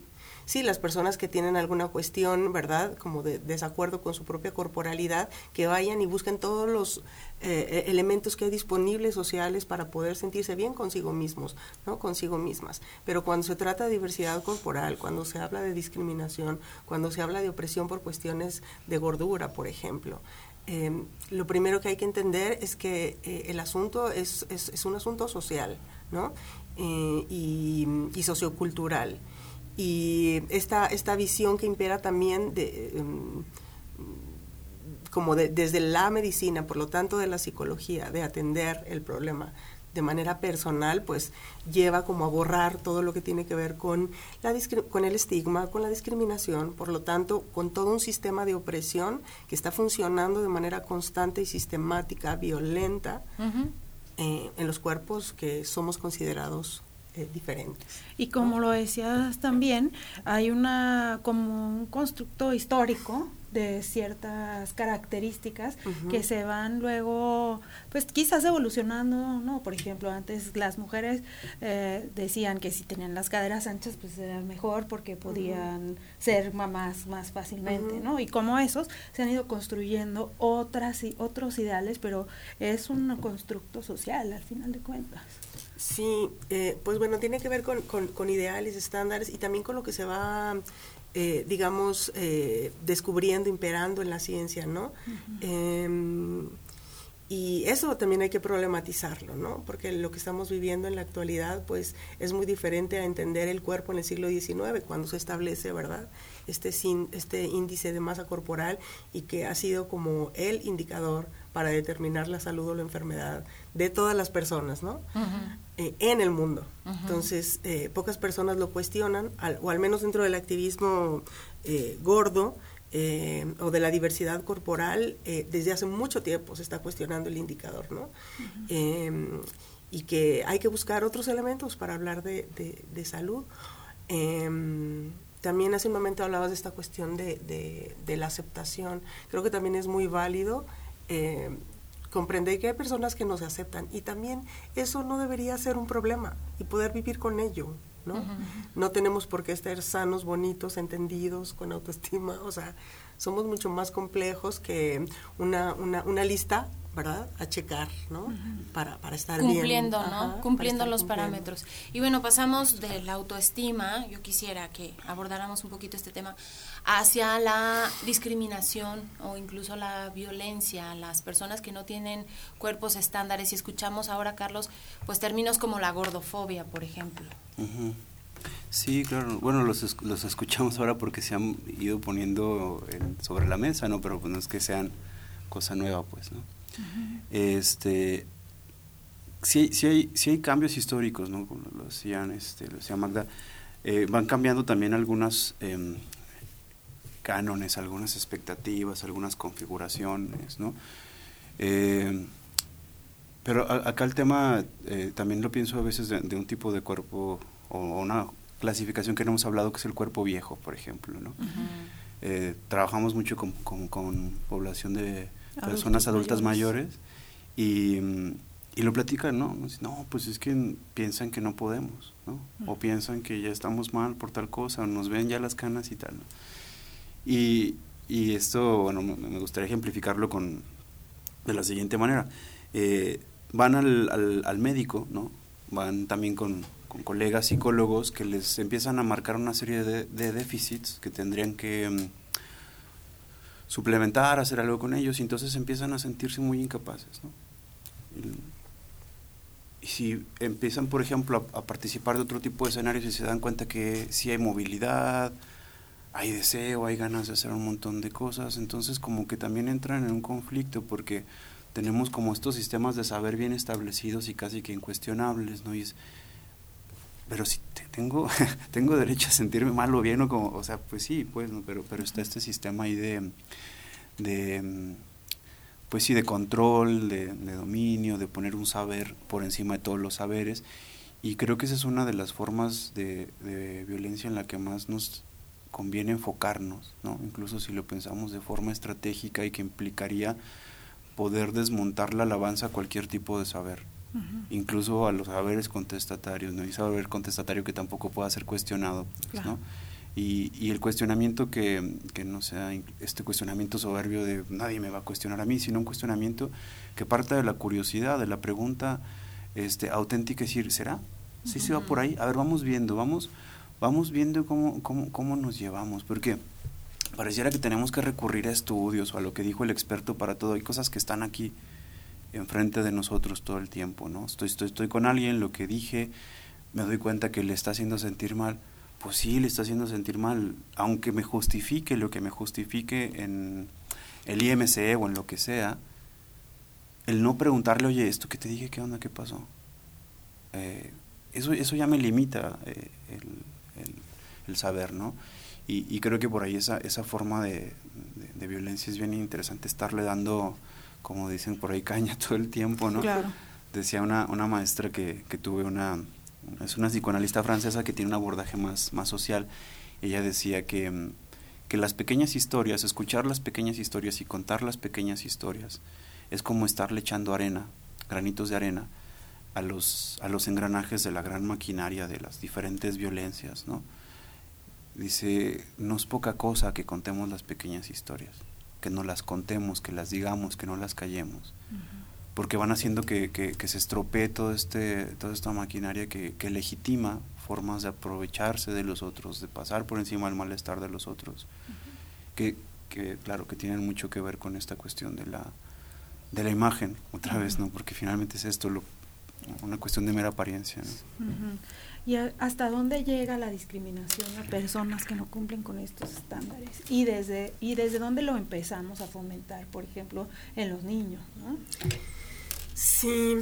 sí, las personas que tienen alguna cuestión, ¿verdad? Como de desacuerdo con su propia corporalidad, que vayan y busquen todos los eh, e-, elementos que hay disponibles sociales para poder sentirse bien consigo mismos, ¿no? Consigo mismas. Pero cuando se trata de diversidad corporal, cuando se habla de discriminación, cuando se habla de opresión por cuestiones de gordura, por ejemplo, em, lo primero que hay que entender es que eh, el asunto es, es, un asunto social, ¿no? Eh, y, y sociocultural y esta, esta visión que impera también de, em, como desde la medicina, por lo tanto de la psicología, de atender el problema de manera personal, pues lleva como a borrar todo lo que tiene que ver con, la con el estigma, con la discriminación, por lo tanto, con todo un sistema de opresión que está funcionando de manera constante y sistemática, violenta, eh, en los cuerpos que somos considerados eh, diferentes. Y como lo decías también, hay una como un constructo histórico de ciertas características que se van luego, pues quizás evolucionando, ¿no? Por ejemplo, antes las mujeres eh, decían que si tenían las caderas anchas, pues era mejor porque podían ser mamás más fácilmente, ¿no? Y como esos se han ido construyendo otras y otros ideales, pero es un constructo social al final de cuentas. Sí, eh, pues bueno, tiene que ver con, con, ideales, estándares y también con lo que se va, eh, digamos, eh, descubriendo, imperando en la ciencia, ¿no? Em, y eso también hay que problematizarlo, ¿no? Porque lo que estamos viviendo en la actualidad, pues, es muy diferente a entender el cuerpo en el siglo XIX, cuando se establece, ¿verdad? Este, este índice de masa corporal y que ha sido como el indicador para determinar la salud o la enfermedad de todas las personas, ¿no? Eh, en el mundo. Entonces, eh, pocas personas lo cuestionan, o al menos dentro del activismo eh, gordo o de la diversidad corporal, desde hace mucho tiempo se está cuestionando el indicador, ¿no? Em, y que hay que buscar otros elementos para hablar de, de salud. Em, también hace un momento hablabas de esta cuestión de, de, la aceptación. Creo que también es muy válido comprender que hay personas que no se aceptan y también eso no debería ser un problema y poder vivir con ello, ¿no? No tenemos por qué estar sanos, bonitos, entendidos, con autoestima, o sea, somos mucho más complejos que una, una, una lista ¿verdad? A checar, ¿no? para, para estar cumpliendo, ¿no? cumpliendo los parámetros. Y bueno, pasamos de la autoestima, yo quisiera que abordáramos un poquito este tema, hacia la discriminación o incluso la violencia, las personas que no tienen cuerpos estándares. Y escuchamos ahora, Carlos, pues términos como la gordofobia, por ejemplo. Sí, claro. Bueno, los, los escuchamos ahora porque se han ido poniendo sobre la mesa, ¿no? Pero pues no es que sean cosa nueva, pues, ¿no? Este, sí, sí, hay, sí hay cambios históricos, ¿no? Como lo decían, este, lo decía Magda. Eh, van cambiando también algunas eh, cánones, algunas expectativas, algunas configuraciones, ¿no? Eh, pero acá el tema eh, también lo pienso a veces de, un tipo de cuerpo o una clasificación que no hemos hablado que es el cuerpo viejo, por ejemplo, ¿no? trabajamos mucho con, con población de personas adultas mayores, y, y, lo platican, ¿no? No, pues es que piensan que no podemos, ¿no? O piensan que ya estamos mal por tal cosa, o nos ven ya las canas y tal, Y, y esto, bueno, me gustaría ejemplificarlo con, de la siguiente manera. Eh, van al, al, al, médico, ¿no? Van también con, con, colegas psicólogos que les empiezan a marcar una serie de, de déficits que tendrían que mm, suplementar, hacer algo con ellos, y entonces empiezan a sentirse muy incapaces. ¿no? Y, si empiezan, por ejemplo, a, participar de otro tipo de escenarios y se dan cuenta que sí hay movilidad, hay deseo, hay ganas de hacer un montón de cosas, entonces como que también entran en un conflicto porque tenemos como estos sistemas de saber bien establecidos y casi que incuestionables, ¿no? Y pero si tengo, tengo derecho a sentirme mal o bien, o como, o sea, pues sí, pues, ¿no? pero, pero está este sistema ahí de, de pues sí, de control, de, dominio, de poner un saber por encima de todos los saberes. Y creo que esa es una de las formas de, de violencia en la que más nos conviene enfocarnos, ¿no? Incluso si lo pensamos de forma estratégica y que implicaría poder desmontar la alabanza a cualquier tipo de saber, incluso a los saberes contestatarios, ¿no? Y saber contestatario que tampoco pueda ser cuestionado, pues, ¿no? Y, y, el cuestionamiento que, que, no sea este cuestionamiento soberbio de nadie me va a cuestionar a mí, sino un cuestionamiento que parta de la curiosidad, de la pregunta este, auténtica, decir, ¿será? ¿Sí se va por ahí? A ver, vamos viendo, vamos, vamos viendo cómo, cómo, cómo nos llevamos, porque pareciera que tenemos que recurrir a estudios o a lo que dijo el experto para todo. Hay cosas que están aquí enfrente de nosotros todo el tiempo, ¿no? Estoy, estoy, estoy con alguien, lo que dije, me doy cuenta que le está haciendo sentir mal. Pues sí, le está haciendo sentir mal, aunque me justifique lo que me justifique en el IMC o en lo que sea, el no preguntarle, oye, esto que te dije, ¿qué onda? ¿Qué pasó? Eh, eso, eso ya me limita eh, el, el, el, saber, ¿no? Y, y, creo que por ahí esa, esa forma de, de, de, violencia es bien interesante, estarle dando, como dicen por ahí, caña todo el tiempo, ¿no? Claro. Decía una, una maestra que, que tuve una, es una psicoanalista francesa que tiene un abordaje más, más social. Ella decía que, que las pequeñas historias, escuchar las pequeñas historias y contar las pequeñas historias, es como estarle echando arena, granitos de arena, a los, a los engranajes de la gran maquinaria de las diferentes violencias, ¿no? Dice, no es poca cosa que contemos las pequeñas historias, que no las contemos, que las digamos, que no las callemos, uh -huh. porque van haciendo que, que, que, se estropee todo este, toda esta maquinaria que, que legitima formas de aprovecharse de los otros, de pasar por encima del malestar de los otros, uh -huh. que, que claro que tienen mucho que ver con esta cuestión de la, de la imagen, otra uh -huh. vez, ¿no? Porque finalmente es esto lo, una cuestión de mera apariencia. ¿no? Uh -huh. ¿Y a, hasta dónde llega la discriminación a personas que no cumplen con estos estándares? ¿Y desde, y desde dónde lo empezamos a fomentar, por ejemplo, en los niños? ¿no? Sí,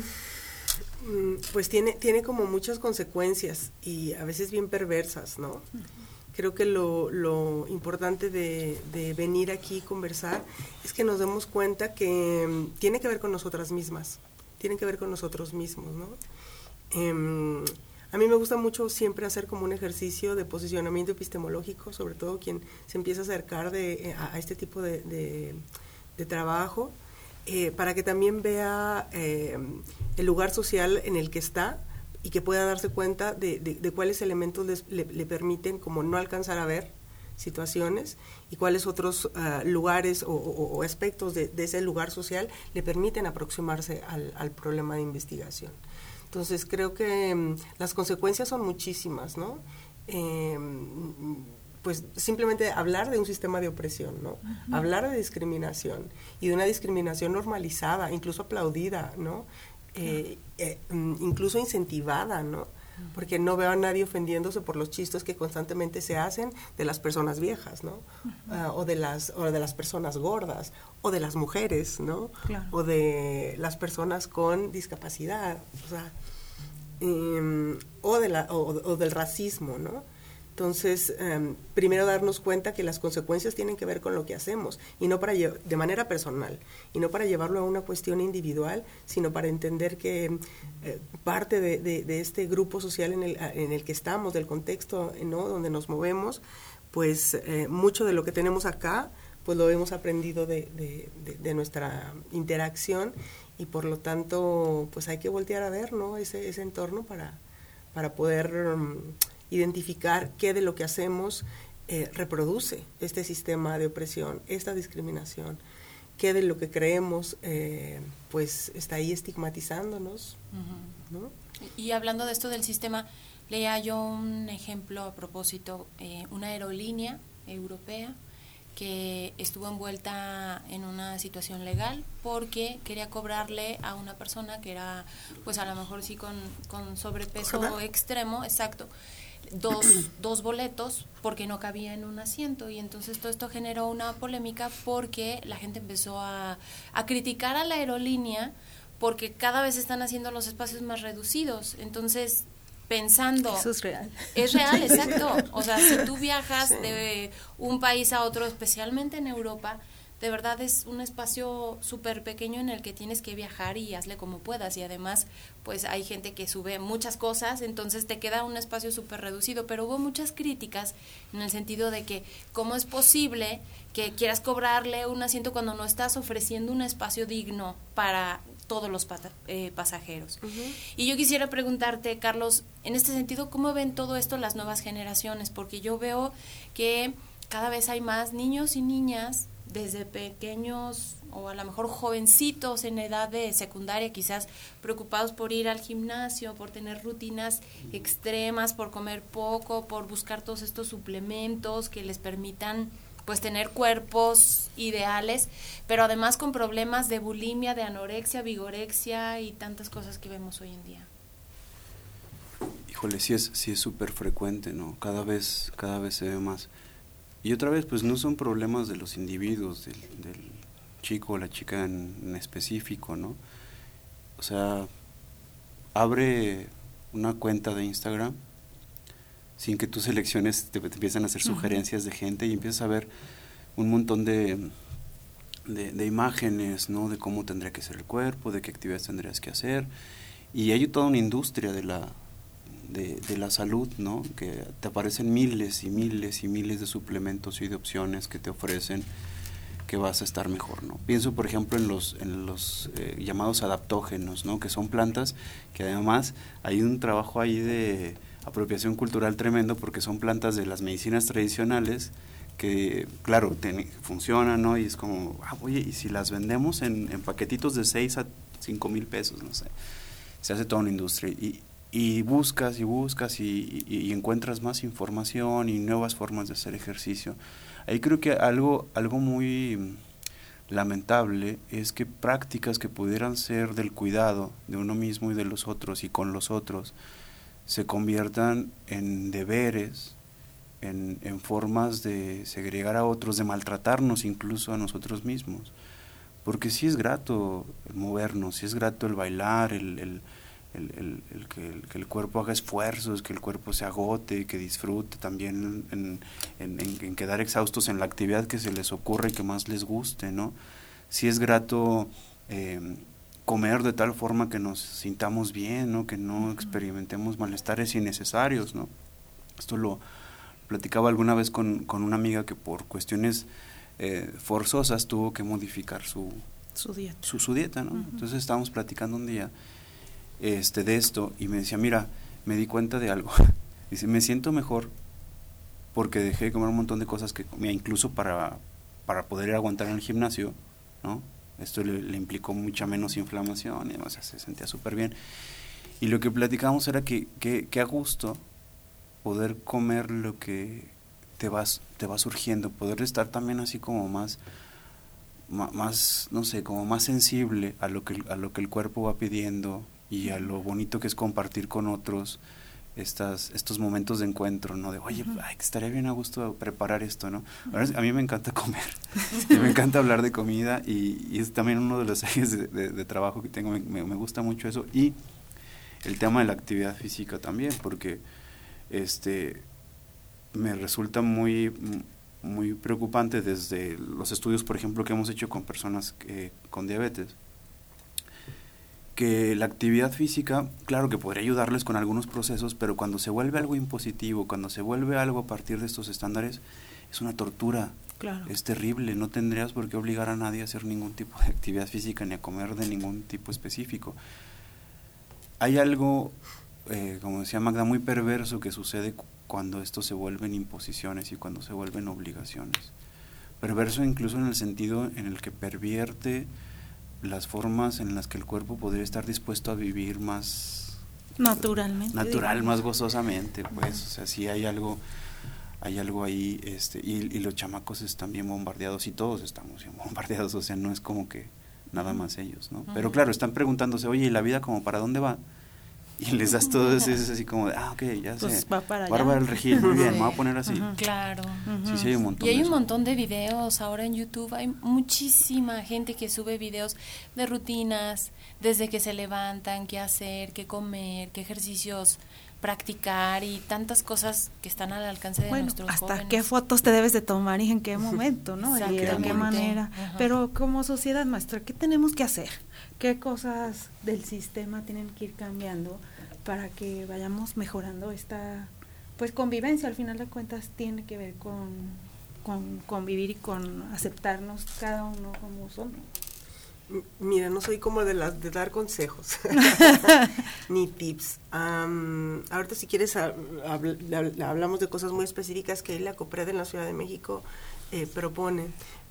pues tiene, tiene como muchas consecuencias y a veces bien perversas, ¿no? Uh -huh. Creo que lo, lo importante de, de, venir aquí y conversar es que nos demos cuenta que um, tiene que ver con nosotras mismas, tiene que ver con nosotros mismos, ¿no? Um, a mí me gusta mucho siempre hacer como un ejercicio de posicionamiento epistemológico, sobre todo quien se empieza a acercar de, a, a este tipo de, de, trabajo, eh, para que también vea eh, el lugar social en el que está y que pueda darse cuenta de, de cuáles elementos le, le, permiten como no alcanzar a ver situaciones y cuáles otros uh, lugares o, o, o aspectos de, ese lugar social le permiten aproximarse al, al problema de investigación. Entonces creo que um, las consecuencias son muchísimas, ¿no? Eh, pues simplemente hablar de un sistema de opresión, ¿no? Uh -huh. Hablar de discriminación y de una discriminación normalizada, incluso aplaudida, ¿no? Eh, eh, incluso incentivada, ¿no? Porque no veo a nadie ofendiéndose por los chistes que constantemente se hacen de las personas viejas, ¿no? Uh uh, o, de las, o de las personas gordas, o de las mujeres, ¿no? Claro. O de las personas con discapacidad, o sea, um, o, de la, o, o, del racismo, ¿no? Entonces, um, primero darnos cuenta que las consecuencias tienen que ver con lo que hacemos, y no para de manera personal, y no para llevarlo a una cuestión individual, sino para entender que eh, parte de, de, este grupo social en el, en el que estamos, del contexto ¿no? donde nos movemos, pues eh, mucho de lo que tenemos acá, pues lo hemos aprendido de, de, nuestra interacción y por lo tanto pues hay que voltear a ver ¿no? ese, ese entorno para, para poder um, identificar qué de lo que hacemos eh, reproduce este sistema de opresión, esta discriminación, qué de lo que creemos eh, pues está ahí estigmatizándonos. Uh -huh. ¿no? Y hablando de esto del sistema, leía yo un ejemplo a propósito, eh, una aerolínea europea que estuvo envuelta en una situación legal porque quería cobrarle a una persona que era, pues a lo mejor sí con, con sobrepeso extremo, exacto, dos, dos boletos porque no cabía en un asiento y entonces todo esto generó una polémica porque la gente empezó a, a criticar a la aerolínea porque cada vez están haciendo los espacios más reducidos. Entonces, pensando... Eso es real. Es real, exacto. O sea, si tú viajas de un país a otro, especialmente en Europa, de verdad es un espacio súper pequeño en el que tienes que viajar y hazle como puedas. Y además, pues hay gente que sube muchas cosas, entonces te queda un espacio súper reducido. Pero hubo muchas críticas en el sentido de que, ¿cómo es posible que quieras cobrarle un asiento cuando no estás ofreciendo un espacio digno para todos los eh, pasajeros. Y yo quisiera preguntarte, Carlos, en este sentido, ¿cómo ven todo esto las nuevas generaciones? Porque yo veo que cada vez hay más niños y niñas desde pequeños o a lo mejor jovencitos en edad de secundaria, quizás preocupados por ir al gimnasio, por tener rutinas extremas, por comer poco, por buscar todos estos suplementos que les permitan pues tener cuerpos ideales, pero además con problemas de bulimia, de anorexia, vigorexia y tantas cosas que vemos hoy en día. Híjole, sí es sí es súper frecuente, ¿no? Cada vez cada vez se ve más. Y otra vez, pues no son problemas de los individuos, del, chico o la chica en, específico, ¿no? O sea, abre una cuenta de Instagram sin que tú selecciones, te, empiezan a hacer sugerencias de gente y empiezas a ver un montón de, de, imágenes, ¿no? De cómo tendría que ser el cuerpo, de qué actividades tendrías que hacer. Y hay toda una industria de la, de, la salud, ¿no? Que te aparecen miles y miles y miles de suplementos y de opciones que te ofrecen que vas a estar mejor, ¿no? Pienso, por ejemplo, en los, en los eh, llamados adaptógenos, ¿no? Que son plantas que además hay un trabajo ahí de apropiación cultural tremendo porque son plantas de las medicinas tradicionales que, claro, funcionan, ¿no? Y es como, ah, oye, y si las vendemos en, en paquetitos de 6 a 5 mil pesos, no sé, se hace toda una industria. Y buscas y buscas y, encuentras más información y nuevas formas de hacer ejercicio. Ahí creo que algo, algo muy lamentable es que prácticas que pudieran ser del cuidado de uno mismo y de los otros y con los otros se conviertan en deberes, en, en formas de segregar a otros, de maltratarnos incluso a nosotros mismos. Porque sí es grato movernos, sí es grato el bailar, el el, el, que, el, cuerpo haga esfuerzos, que el cuerpo se agote, que disfrute también en, en, quedar exhaustos en la actividad que se les ocurre y que más les guste, ¿no? Si es grato eh, comer de tal forma que nos sintamos bien, ¿no? Que no experimentemos malestares innecesarios, ¿no? Esto lo platicaba alguna vez con, con una amiga que por cuestiones eh, forzosas tuvo que modificar su, su dieta. Su, dieta, ¿no? Entonces estábamos platicando un día este, de esto y me decía, mira, me di cuenta de algo. Dice, me siento mejor porque dejé de comer un montón de cosas que comía incluso para, para poder aguantar en el gimnasio, ¿no? Esto le, implicó mucha menos inflamación y o sea, se sentía súper bien. Y lo que platicábamos era que, que, que, a gusto poder comer lo que te vas, te va surgiendo, poder estar también así como más, más, no sé, como más sensible a lo que, a lo que el cuerpo va pidiendo, y a lo bonito que es compartir con otros estas, estos momentos de encuentro, ¿no? De, oye, estaría bien a gusto preparar esto, ¿no? A mí me encanta comer, me encanta hablar de comida y, es también uno de los ejes de, trabajo que tengo, me, gusta mucho eso. Y el tema de la actividad física también, porque este me resulta muy, muy preocupante desde los estudios, por ejemplo, que hemos hecho con personas con diabetes que la actividad física, claro que podría ayudarles con algunos procesos, pero cuando se vuelve algo impositivo, cuando se vuelve algo a partir de estos estándares, es una tortura. Claro. Es terrible, no tendrías por qué obligar a nadie a hacer ningún tipo de actividad física ni a comer de ningún tipo específico. Hay algo, eh, como decía Magda, muy perverso que sucede cuando esto se vuelven imposiciones y cuando se vuelven obligaciones. Perverso incluso en el sentido en el que pervierte las formas en las que el cuerpo podría estar dispuesto a vivir más naturalmente natural más gozosamente pues o sea sí hay algo hay algo ahí este y, y, los chamacos están bien bombardeados y todos estamos bien bombardeados o sea no es como que nada más ellos no pero claro están preguntándose oye y la vida como para dónde va y les das todo eso, es así como, de, ah, ok, ya pues sé. Va para Bárbara el Regil, muy bien, me voy a poner así. Claro. Sí, sí, hay un montón. Y hay un montón de videos ahora en YouTube, hay muchísima gente que sube videos de rutinas, desde que se levantan, qué hacer, qué comer, qué ejercicios practicar y tantas cosas que están al alcance de bueno, nuestros hasta jóvenes. qué fotos te debes de tomar y en qué momento, ¿no? y de qué manera. Ajá. Pero como sociedad maestra, ¿qué tenemos que hacer? ¿Qué cosas del sistema tienen que ir cambiando para que vayamos mejorando esta pues convivencia? Al final de cuentas tiene que ver con, con convivir y con aceptarnos cada uno como somos. Mira, no soy como de las de dar consejos ni tips. Am, ahorita si quieres hab- habl- hab- hablamos de cosas muy específicas que la COPRED en la Ciudad de México eh, propone.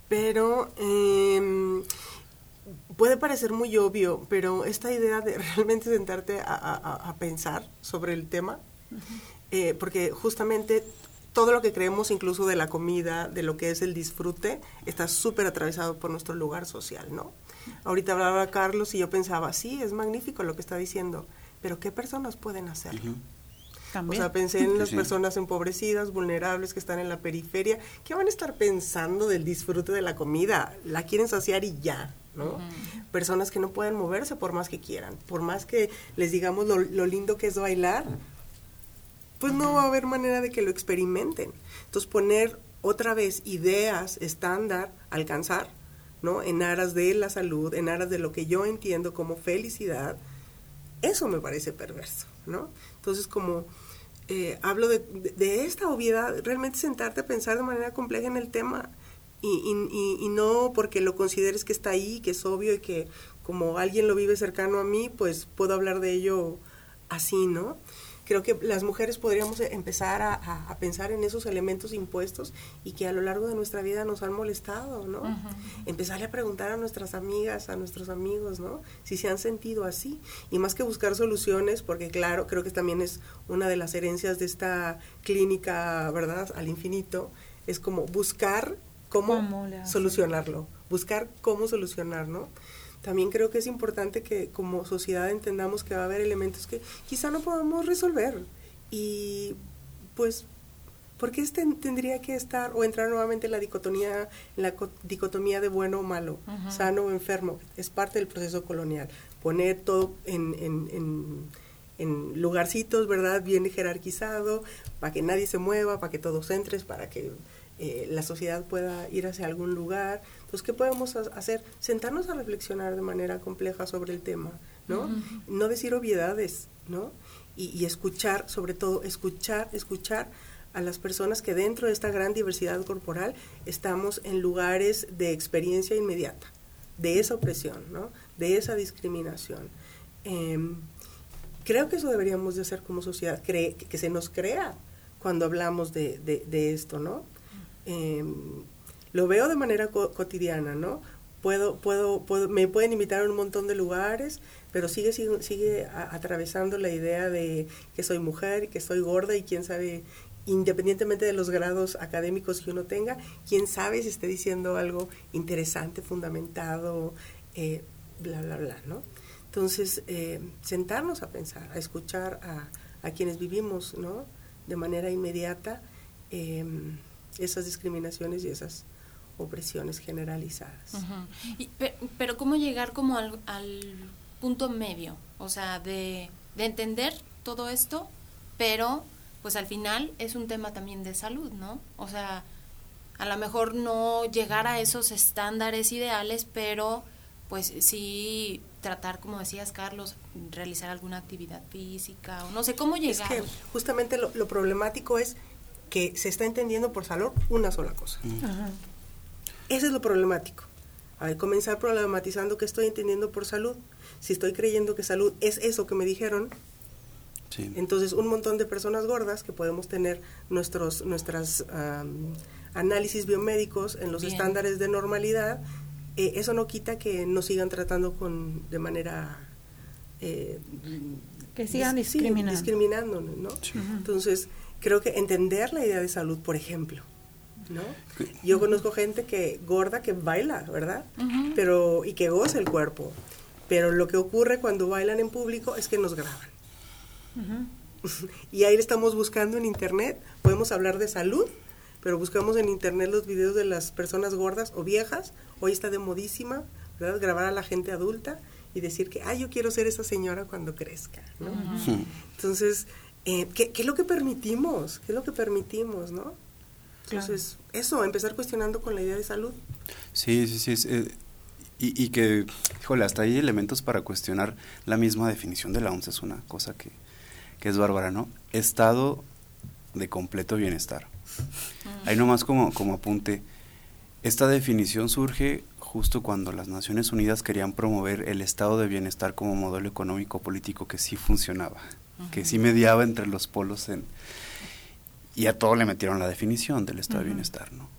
Pero em, puede parecer muy obvio, pero esta idea de realmente sentarte a, a- a- a pensar sobre el tema, eh, porque justamente todo lo que creemos, incluso de la comida, de lo que es el disfrute, está súper atravesado por nuestro lugar social, ¿no? Ahorita hablaba Carlos y yo pensaba, sí, es magnífico lo que está diciendo, pero ¿qué personas pueden hacerlo? O sea, pensé en las sí. personas empobrecidas, vulnerables, que están en la periferia. ¿Qué van a estar pensando del disfrute de la comida? La quieren saciar y ya, ¿no? Personas que no pueden moverse por más que quieran. Por más que les digamos lo, lo lindo que es bailar, pues no va a haber manera de que lo experimenten. Entonces, poner otra vez ideas estándar, alcanzar, ¿no? En aras de la salud, en aras de lo que yo entiendo como felicidad, eso me parece perverso, ¿no? Entonces, como eh, hablo de esta obviedad, realmente sentarte a pensar de manera compleja en el tema y, y- y- y no porque lo consideres que está ahí, que es obvio y que como alguien lo vive cercano a mí, pues puedo hablar de ello así, ¿no? Creo que las mujeres podríamos empezar a, a- a pensar en esos elementos impuestos y que a lo largo de nuestra vida nos han molestado, ¿no? Empezarle a preguntar a nuestras amigas, a nuestros amigos, ¿no? Si se han sentido así. Y más que buscar soluciones, porque claro, creo que también es una de las herencias de esta clínica, ¿verdad? Al infinito, es como buscar cómo, ¿Cómo solucionarlo, buscar cómo solucionar, ¿no? También creo que es importante que como sociedad entendamos que va a haber elementos que quizá no podamos resolver y pues ¿por qué este tendría que estar o entrar nuevamente en la dicotomía, en la co- dicotomía de bueno o malo, Ujú. sano o enfermo? Es parte del proceso colonial. Poner todo en, en, en, en lugarcitos, ¿verdad? Bien jerarquizado, para que nadie se mueva, para que todos entres, para que eh, la sociedad pueda ir hacia algún lugar. Entonces, ¿qué podemos ha- hacer? Sentarnos a reflexionar de manera compleja sobre el tema, ¿no? No decir obviedades, ¿no? Y, y escuchar, sobre todo, escuchar, escuchar a las personas que dentro de esta gran diversidad corporal estamos en lugares de experiencia inmediata, de esa opresión, ¿no? De esa discriminación. Em, creo que eso deberíamos de hacer como sociedad, que, que se nos crea cuando hablamos de, de- de esto, ¿no? Em, lo veo de manera co- cotidiana, ¿no? Puedo, puedo, puedo, me pueden invitar a un montón de lugares, pero sigue, sigue, sigue atravesando la idea de que soy mujer que soy gorda y quién sabe, independientemente de los grados académicos que uno tenga, quién sabe si esté diciendo algo interesante, fundamentado, eh, bla, bla, bla, ¿no? Entonces, eh, sentarnos a pensar, a escuchar a, a quienes vivimos, ¿no? De manera inmediata em, esas discriminaciones y esas opresiones generalizadas. Y pe- pero ¿cómo llegar como al, al punto medio? O sea, de, de entender todo esto, pero pues al final es un tema también de salud, ¿no? O sea, a lo mejor no llegar a esos estándares ideales, pero pues sí tratar, como decías Carlos, realizar alguna actividad física o no sé cómo Es llegar. que justamente lo, lo problemático es que se está entendiendo por salud una sola cosa. Eso es lo problemático. A ver, comenzar problematizando que estoy entendiendo por salud. Si estoy creyendo que salud es eso que me dijeron, entonces un montón de personas gordas que podemos tener nuestros nuestras am, análisis biomédicos en los Bien. estándares de normalidad, eh, eso no quita que nos sigan tratando con de manera eh, Que sigan dis- sí, discriminando. discriminándonos, ¿no? Entonces, creo que entender la idea de salud, por ejemplo, ¿no? Yo conozco gente que gorda que baila, ¿verdad? Ujú. Pero y que goza el cuerpo. Pero lo que ocurre cuando bailan en público es que nos graban. Y ahí estamos buscando en internet, podemos hablar de salud, pero buscamos en internet los videos de las personas gordas o viejas, hoy está de modísima, ¿verdad? Grabar a la gente adulta y decir que, ay, yo quiero ser esa señora cuando crezca, ¿no? Ujú. Entonces, Eh, ¿qué, ¿qué, es lo que permitimos? ¿Qué es lo que permitimos, no? Entonces, eso, empezar cuestionando con la idea de salud. Sí, sí, sí. Eh, y, y, que, híjole, hasta hay elementos para cuestionar la misma definición de la OMS, es una cosa que, que es bárbara, ¿no? Estado de completo bienestar. Mm. Ahí nomás como, como apunte, esta definición surge justo cuando las Naciones Unidas querían promover el estado de bienestar como modelo económico político que sí funcionaba, que sí mediaba entre los polos en, y a todo le metieron la definición del estado de bienestar, ¿no?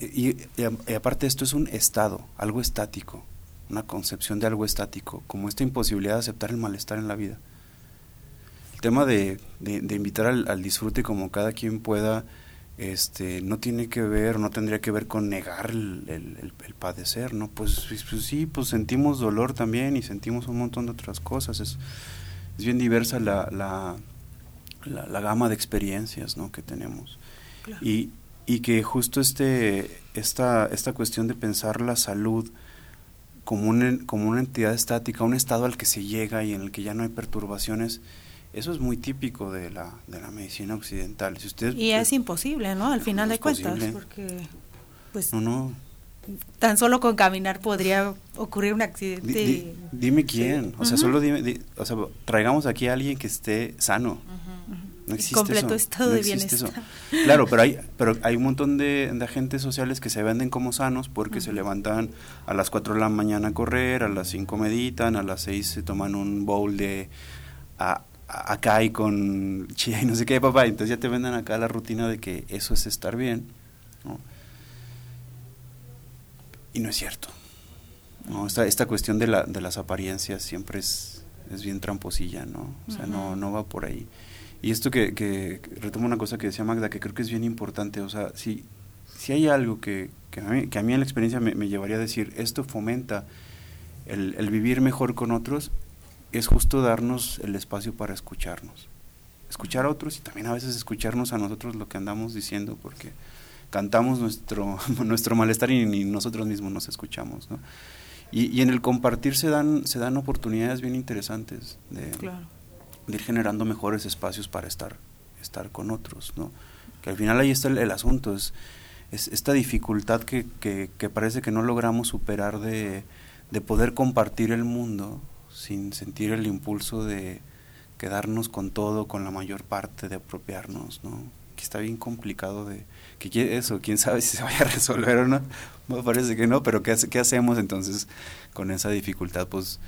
y, aparte esto es un estado, algo estático, una concepción de algo estático, como esta imposibilidad de aceptar el malestar en la vida. El tema de, de, invitar al, al, disfrute como cada quien pueda este, no tiene que ver, no tendría que ver con negar el, el, padecer, ¿no? Pues, pues, pues, sí, pues sentimos dolor también y sentimos un montón de otras cosas. Es, es bien diversa la, la, la, gama de experiencias, ¿no? Que tenemos. Y, y que justo este, esta, esta cuestión de pensar la salud como una, como una entidad estática, un estado al que se llega y en el que ya no hay perturbaciones, eso es muy típico de la, de la medicina occidental. Si usted, y es imposible, ¿no? Al final de cuentas, porque pues no, no. Tan solo con caminar podría ocurrir un accidente. dime quién, o sea, solo dime, o sea, traigamos aquí a alguien que esté sano. No existe completo estado de bienestar. Claro, pero hay, pero hay un montón de, agentes sociales que se venden como sanos porque se levantan a las 4 de la mañana a correr, a las 5 meditan, a las 6 se toman un bowl de acá y con chía y no sé qué, papá. Entonces ya te venden acá la rutina de que eso es estar bien. ¿no? Y no es cierto. ¿no? Esta, esta cuestión de, la, de las apariencias siempre es, es bien tramposilla, ¿no? O sea, no, no va por ahí. Y esto que, que, retomo una cosa que decía Magda, que creo que es bien importante, o sea, si, si hay algo que, que, a, mí, que a mí en la experiencia me, me llevaría a decir, esto fomenta el, el, vivir mejor con otros, es justo darnos el espacio para escucharnos. Escuchar a otros y también a veces escucharnos a nosotros lo que andamos diciendo, porque cantamos nuestro, nuestro malestar y ni nosotros mismos nos escuchamos. ¿no? Y, y, en el compartir se dan, se dan oportunidades bien interesantes de, de, ir generando mejores espacios para estar, estar con otros. ¿no? Que al final ahí está el, el asunto, es, es, esta dificultad que, que, que, parece que no logramos superar de, de poder compartir el mundo sin sentir el impulso de quedarnos con todo, con la mayor parte, de apropiarnos, ¿no? Que está bien complicado de que eso, quién sabe si se vaya a resolver o no. Me parece que no, pero ¿qué, qué hacemos entonces con esa dificultad? Pues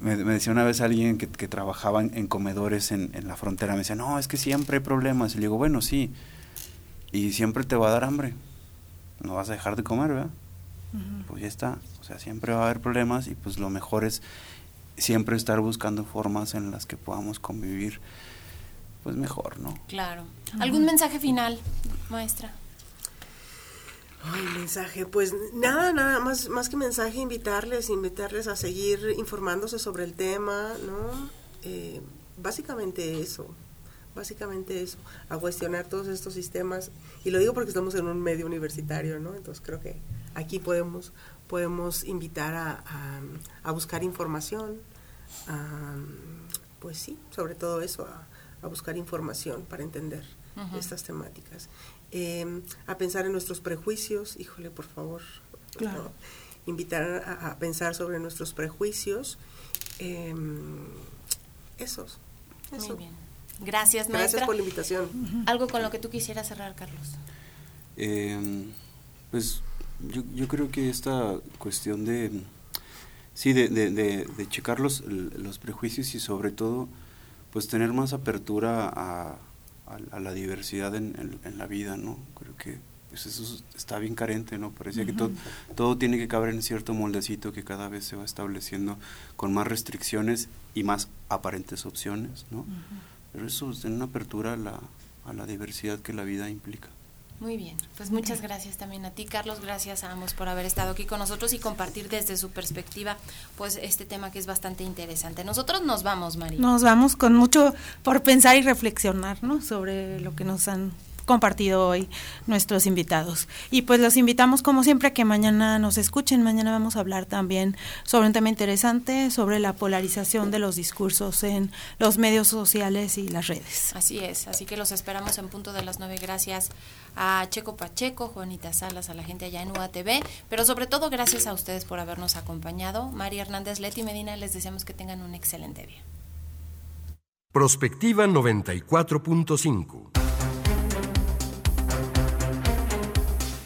me, decía una vez alguien que, que trabajaba en, comedores en, en, la frontera, me decía, no, es que siempre hay problemas. Y le digo, bueno, sí, y siempre te va a dar hambre. No vas a dejar de comer, ¿verdad? Pues ya está. O sea, siempre va a haber problemas y pues lo mejor es siempre estar buscando formas en las que podamos convivir pues mejor, ¿no? Claro. ¿Algún mensaje final, maestra? Ay, mensaje, pues nada, nada, más, más que mensaje, invitarles, invitarles a seguir informándose sobre el tema, ¿no? Eh, básicamente eso, básicamente eso, a cuestionar todos estos sistemas, y lo digo porque estamos en un medio universitario, ¿no? Entonces creo que aquí podemos, podemos invitar a, a buscar información, pues sí, sobre todo eso, a, buscar información para entender estas temáticas. Em, a pensar en nuestros prejuicios, híjole, por favor, invitar a, pensar sobre nuestros prejuicios. Em, esos. Eso. Muy bien. Gracias, maestra. Gracias por la invitación. ¿Algo con lo que tú quisieras cerrar, Carlos? Em, pues yo, yo creo que esta cuestión de Sí, de, de, de, checar los, los, prejuicios y sobre todo, pues tener más apertura a, a, la diversidad en, en, la vida, ¿no? Creo que pues eso está bien carente, ¿no? Parecía que todo, todo tiene que caber en cierto moldecito que cada vez se va estableciendo con más restricciones y más aparentes opciones, ¿no? Pero eso es una apertura a la, a la diversidad que la vida implica. Muy bien, pues muchas gracias también a ti, Carlos, gracias a ambos por haber estado aquí con nosotros y compartir desde su perspectiva, pues este tema que es bastante interesante. Nosotros nos vamos, María. Nos vamos con mucho por pensar y reflexionar, ¿no? Sobre lo que nos han compartido hoy nuestros invitados. Y pues los invitamos como siempre a que mañana nos escuchen. Mañana vamos a hablar también sobre un tema interesante, sobre la polarización de los discursos en los medios sociales y las redes. Así es, así que los esperamos en punto de las nueve. Gracias a Checo Pacheco, Juanita Salas, a la gente allá en UATV, pero sobre todo gracias a ustedes por habernos acompañado. María Hernández, Leti Medina, les deseamos que tengan un excelente día. Prospectiva 94.5